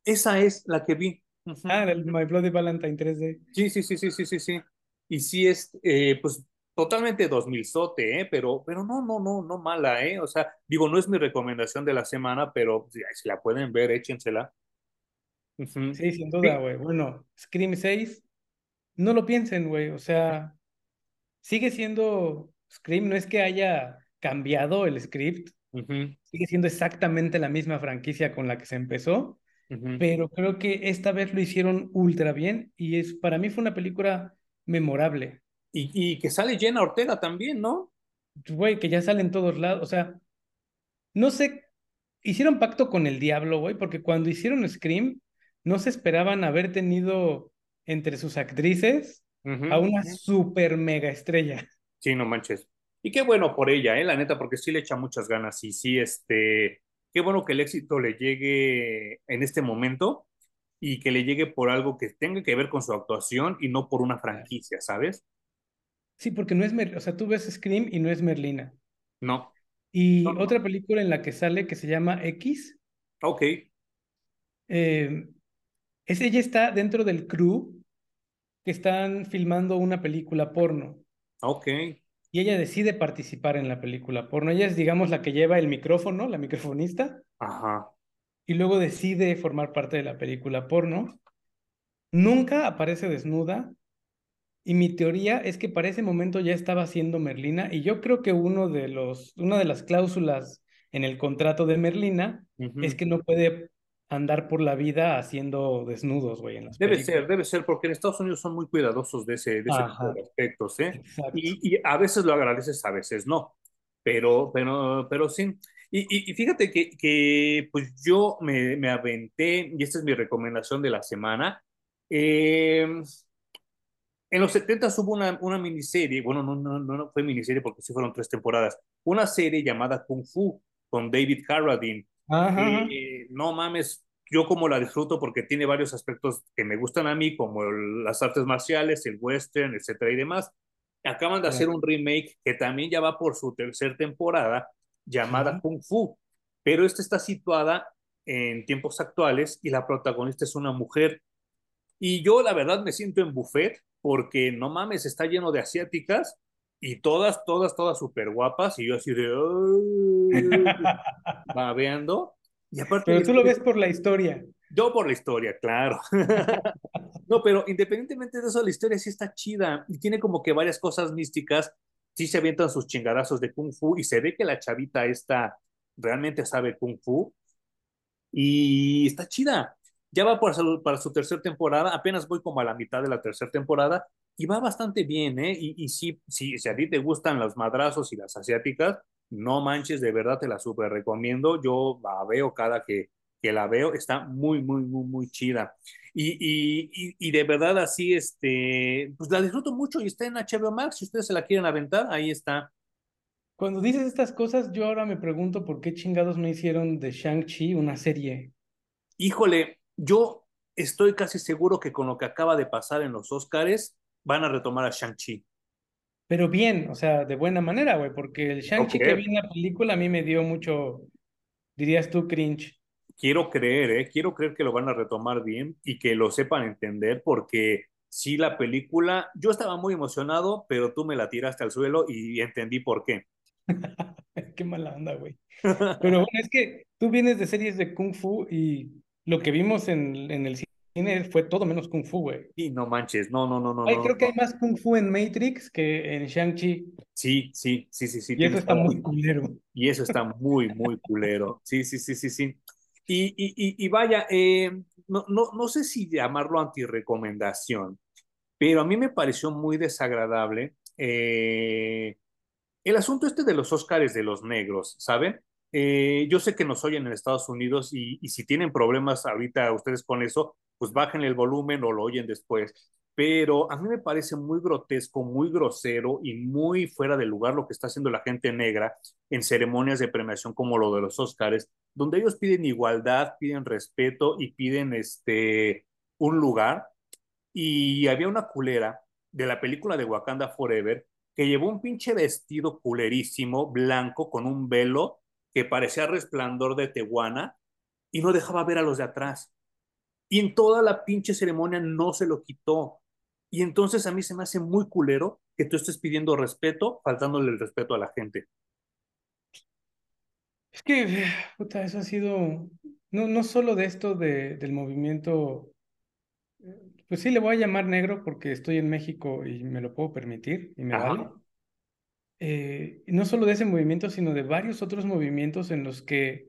Esa es la que vi. Uh -huh. Ah, el My Bloody Valentine 3D. Sí, sí, sí, sí, sí, sí, sí. Y sí es, eh, pues, totalmente 2000 sote, ¿eh? Pero, pero no, no, no, no mala, ¿eh? O sea, digo, no es mi recomendación de la semana, pero si la pueden ver, échensela. Uh -huh. Sí, sin duda, güey. Bueno, Scream 6, no lo piensen, güey. O sea, sigue siendo Scream, no es que haya cambiado el script, uh -huh. sigue siendo exactamente la misma franquicia con la que se empezó, uh -huh. pero creo que esta vez lo hicieron ultra bien y es para mí fue una película memorable. Y, y que sale Jenna Ortega también, ¿no? Güey, que ya sale en todos lados, o sea, no sé, hicieron pacto con el diablo, güey, porque cuando hicieron Scream, no se esperaban haber tenido entre sus actrices uh -huh. a una super mega estrella. Sí, no manches. Y qué bueno por ella, ¿eh? La neta, porque sí le echa muchas ganas y sí, este, qué bueno que el éxito le llegue en este momento y que le llegue por algo que tenga que ver con su actuación y no por una franquicia, ¿sabes? Sí, porque no es, Mer o sea, tú ves Scream y no es Merlina. No. Y no, no. otra película en la que sale que se llama X. Ok. Eh, es, ella está dentro del crew que están filmando una película porno. Ok. Y ella decide participar en la película porno. Ella es, digamos, la que lleva el micrófono, la microfonista. Ajá. Y luego decide formar parte de la película porno. Nunca aparece desnuda. Y mi teoría es que para ese momento ya estaba siendo Merlina. Y yo creo que uno de los, una de las cláusulas en el contrato de Merlina uh -huh. es que no puede andar por la vida haciendo desnudos, güey. En las debe películas. ser, debe ser, porque en Estados Unidos son muy cuidadosos de ese, de ese tipo de aspectos, ¿eh? Y, y, a veces lo agradeces, a veces no. Pero, pero, pero sí. Y, y, y fíjate que, que, pues yo me, me, aventé, y esta es mi recomendación de la semana. Eh, en los 70 hubo una, una miniserie, bueno, no, no, no fue miniserie porque sí fueron tres temporadas, una serie llamada Kung Fu con David Carradine. Ajá. Eh, no mames, yo como la disfruto porque tiene varios aspectos que me gustan a mí, como el, las artes marciales, el western, etcétera y demás. Acaban de hacer un remake que también ya va por su tercera temporada, llamada Kung Fu, pero esta está situada en tiempos actuales y la protagonista es una mujer. Y yo la verdad me siento en buffet porque no mames, está lleno de asiáticas y todas, todas, todas súper guapas y yo así de babeando. Y aparte pero tú lo ves por la historia. Yo por la historia, claro. no, pero independientemente de eso, la historia sí está chida y tiene como que varias cosas místicas. Sí se avientan sus chingadazos de kung fu y se ve que la chavita esta realmente sabe kung fu y está chida. Ya va para su, para su tercera temporada, apenas voy como a la mitad de la tercera temporada y va bastante bien, ¿eh? Y, y sí, sí, si a ti te gustan los madrazos y las asiáticas, no manches, de verdad te la súper recomiendo. Yo la veo cada que, que la veo, está muy, muy, muy, muy chida. Y, y, y, de verdad así, este, pues la disfruto mucho y está en HBO Max, si ustedes se la quieren aventar, ahí está. Cuando dices estas cosas, yo ahora me pregunto por qué chingados no hicieron de Shang-Chi una serie. Híjole, yo estoy casi seguro que con lo que acaba de pasar en los Oscars, van a retomar a Shang-Chi. Pero bien, o sea, de buena manera, güey, porque el Shang-Chi que vi en la película a mí me dio mucho, dirías tú, cringe. Quiero creer, ¿eh? Quiero creer que lo van a retomar bien y que lo sepan entender, porque sí, la película, yo estaba muy emocionado, pero tú me la tiraste al suelo y entendí por qué. qué mala onda, güey. Pero bueno, es que tú vienes de series de Kung Fu y lo que vimos en, en el cine fue todo menos Kung Fu, güey. Y no manches, no, no, no, no. Ay, creo que hay más Kung Fu en Matrix que en Shang-Chi. Sí, sí, sí, sí, sí. Y eso está muy culero. Y eso está muy, muy culero. Sí, sí, sí, sí, sí. Y, y, y, vaya, eh, no, no, no sé si llamarlo antirecomendación, pero a mí me pareció muy desagradable eh, el asunto este de los Óscares de los negros, ¿saben? Eh, yo sé que nos oyen en Estados Unidos y, y, si tienen problemas ahorita ustedes con eso, pues bajen el volumen o lo oyen después. Pero a mí me parece muy grotesco, muy grosero y muy fuera de lugar lo que está haciendo la gente negra en ceremonias de premiación como lo de los Óscares, donde ellos piden igualdad, piden respeto y piden este, un lugar. Y había una culera de la película de Wakanda Forever que llevó un pinche vestido culerísimo, blanco, con un velo que parecía resplandor de Tehuana y no dejaba ver a los de atrás. Y en toda la pinche ceremonia no se lo quitó. Y entonces a mí se me hace muy culero que tú estés pidiendo respeto, faltándole el respeto a la gente. Es que, puta, eso ha sido, no, no solo de esto de, del movimiento, pues sí le voy a llamar negro porque estoy en México y me lo puedo permitir y me Ajá. vale. Eh, no solo de ese movimiento, sino de varios otros movimientos en los que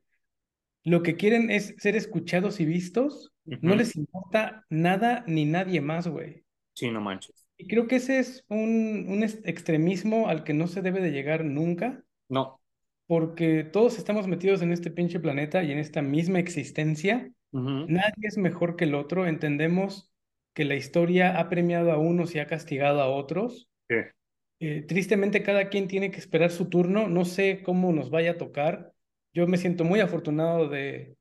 lo que quieren es ser escuchados y vistos, no les importa nada ni nadie más, güey. Sí, no manches. Y creo que ese es un, un extremismo al que no se debe de llegar nunca. No. Porque todos estamos metidos en este pinche planeta y en esta misma existencia. Nadie es mejor que el otro. Entendemos que la historia ha premiado a unos y ha castigado a otros. Sí. Eh, tristemente cada quien tiene que esperar su turno. No sé cómo nos vaya a tocar yo me siento muy afortunado de,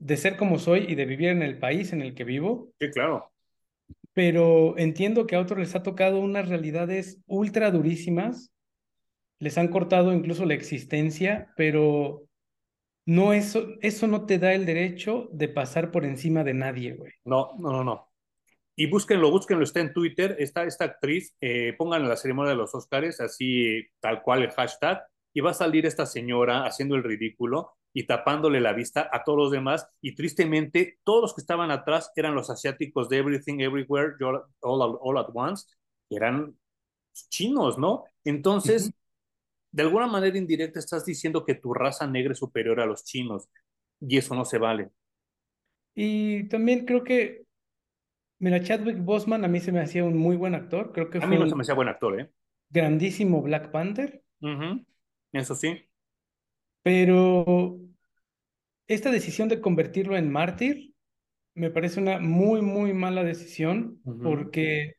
de ser como soy y de vivir en el país en el que vivo. Sí, claro. Pero entiendo que a otros les ha tocado unas realidades ultra durísimas, les han cortado incluso la existencia, pero no eso, eso no te da el derecho de pasar por encima de nadie, güey. No, no, no, no. Y búsquenlo, búsquenlo, está en Twitter, está esta actriz, eh, pónganle la ceremonia de los Oscars, así tal cual el hashtag, y va a salir esta señora haciendo el ridículo y tapándole la vista a todos los demás y tristemente todos los que estaban atrás eran los asiáticos de Everything Everywhere All, at Once, eran chinos, ¿no? Entonces, de alguna manera indirecta estás diciendo que tu raza negra es superior a los chinos y eso no se vale. Y también creo que, mira, Chadwick Boseman a mí se me hacía un muy buen actor, creo que a mí no se me hacía buen actor, ¿eh? Grandísimo Black Panther. Eso sí. Pero esta decisión de convertirlo en mártir me parece una muy, muy mala decisión porque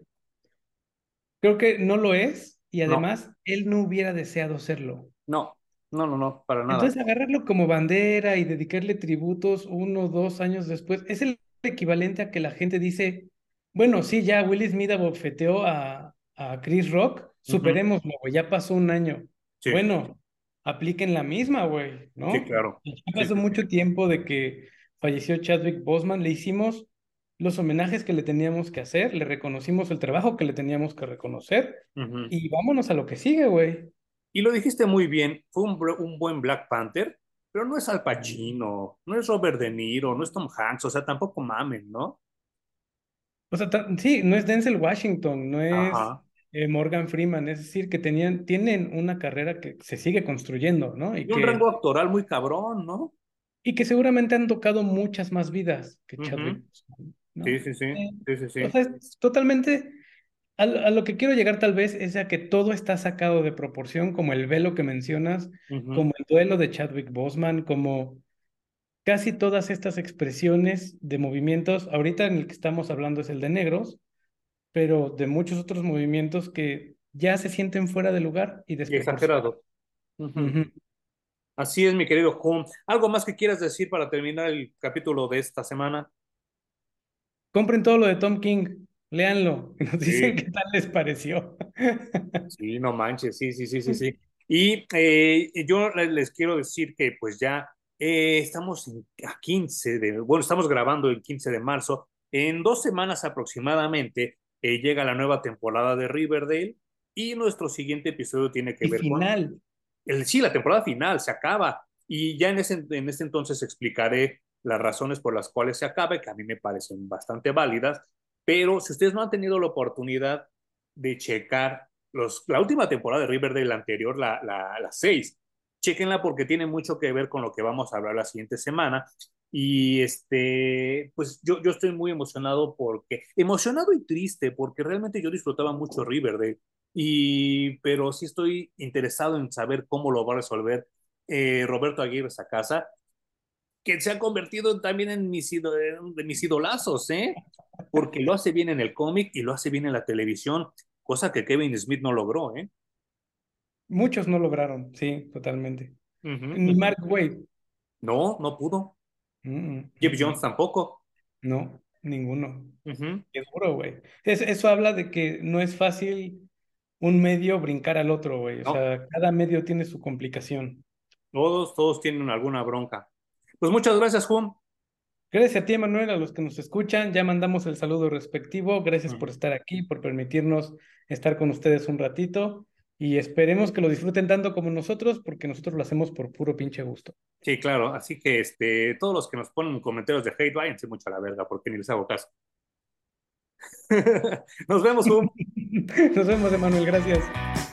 creo que no lo es y además él no hubiera deseado serlo. No, no, no, no, para nada. Entonces agarrarlo como bandera y dedicarle tributos uno o dos años después es el equivalente a que la gente dice, bueno, sí, ya Will Smith abofeteó a, a Chris Rock, superémoslo, ya pasó un año. Bueno, apliquen la misma, güey, ¿no? Sí, claro. Pasó mucho tiempo de que falleció Chadwick Boseman, le hicimos los homenajes que le teníamos que hacer, le reconocimos el trabajo que le teníamos que reconocer y vámonos a lo que sigue, güey. Y lo dijiste muy bien, fue un, un, buen Black Panther, pero no es Al Pacino, no es Robert De Niro, no es Tom Hanks, o sea, tampoco mamen, ¿no? O sea, sí, no es Denzel Washington, no es eh, Morgan Freeman, es decir, que tenían, tienen una carrera que se sigue construyendo, ¿no? Y, un rango actoral muy cabrón, ¿no? Y que seguramente han tocado muchas más vidas que Chadwick. Sí, sí, sí. Eh, sí, sí, sí. O sea, es totalmente. A, lo que quiero llegar tal vez es a que todo está sacado de proporción, como el velo que mencionas, como el duelo de Chadwick Boseman, como casi todas estas expresiones de movimientos. Ahorita en el que estamos hablando es el de negros, pero de muchos otros movimientos que ya se sienten fuera de lugar y exagerados. Así es, mi querido Juan. ¿Algo más que quieras decir para terminar el capítulo de esta semana? Compren todo lo de Tom King, léanlo nos dicen qué tal les pareció. sí, no manches, sí, sí, sí, sí, sí. Y eh, yo les quiero decir que pues ya eh, estamos a 15 de, bueno, estamos grabando el 15 de marzo. En dos semanas aproximadamente eh, llega la nueva temporada de Riverdale y nuestro siguiente episodio tiene que ver final. con... El, sí, la temporada final se acaba y ya en ese, en ese entonces explicaré las razones por las cuales se acabe, que a mí me parecen bastante válidas, pero si ustedes no han tenido la oportunidad de checar los, la última temporada de Riverdale, la anterior, la, la, la 6, chequenla porque tiene mucho que ver con lo que vamos a hablar la siguiente semana. Y este, pues yo, yo estoy muy emocionado porque, emocionado y triste, porque realmente yo disfrutaba mucho Riverdale, y, pero sí estoy interesado en saber cómo lo va a resolver eh, Roberto Aguirre esa casa, que se ha convertido también en mis, de mis idolazos, ¿eh? porque lo hace bien en el cómic y lo hace bien en la televisión, cosa que Kevin Smith no logró. ¿eh? Muchos no lograron, sí, totalmente. Uh -huh. Ni Mark Wade. No, no pudo. -huh. Jeff Jones tampoco. No, ninguno. Uh -huh. Qué duro, güey. Es, eso habla de que no es fácil un medio brincar al otro, güey. O no. sea, cada medio tiene su complicación. Todos, todos tienen alguna bronca. Pues muchas gracias, Juan. Gracias a ti, Manuel, a los que nos escuchan. Ya mandamos el saludo respectivo. Gracias uh -huh. por estar aquí, por permitirnos estar con ustedes un ratito. Y esperemos que lo disfruten tanto como nosotros, porque nosotros lo hacemos por puro pinche gusto. Sí, claro. Así que este, todos los que nos ponen comentarios de hate, váyanse mucho a la verga, porque ni les hago caso. nos vemos, Hum. nos vemos, Emanuel. Gracias.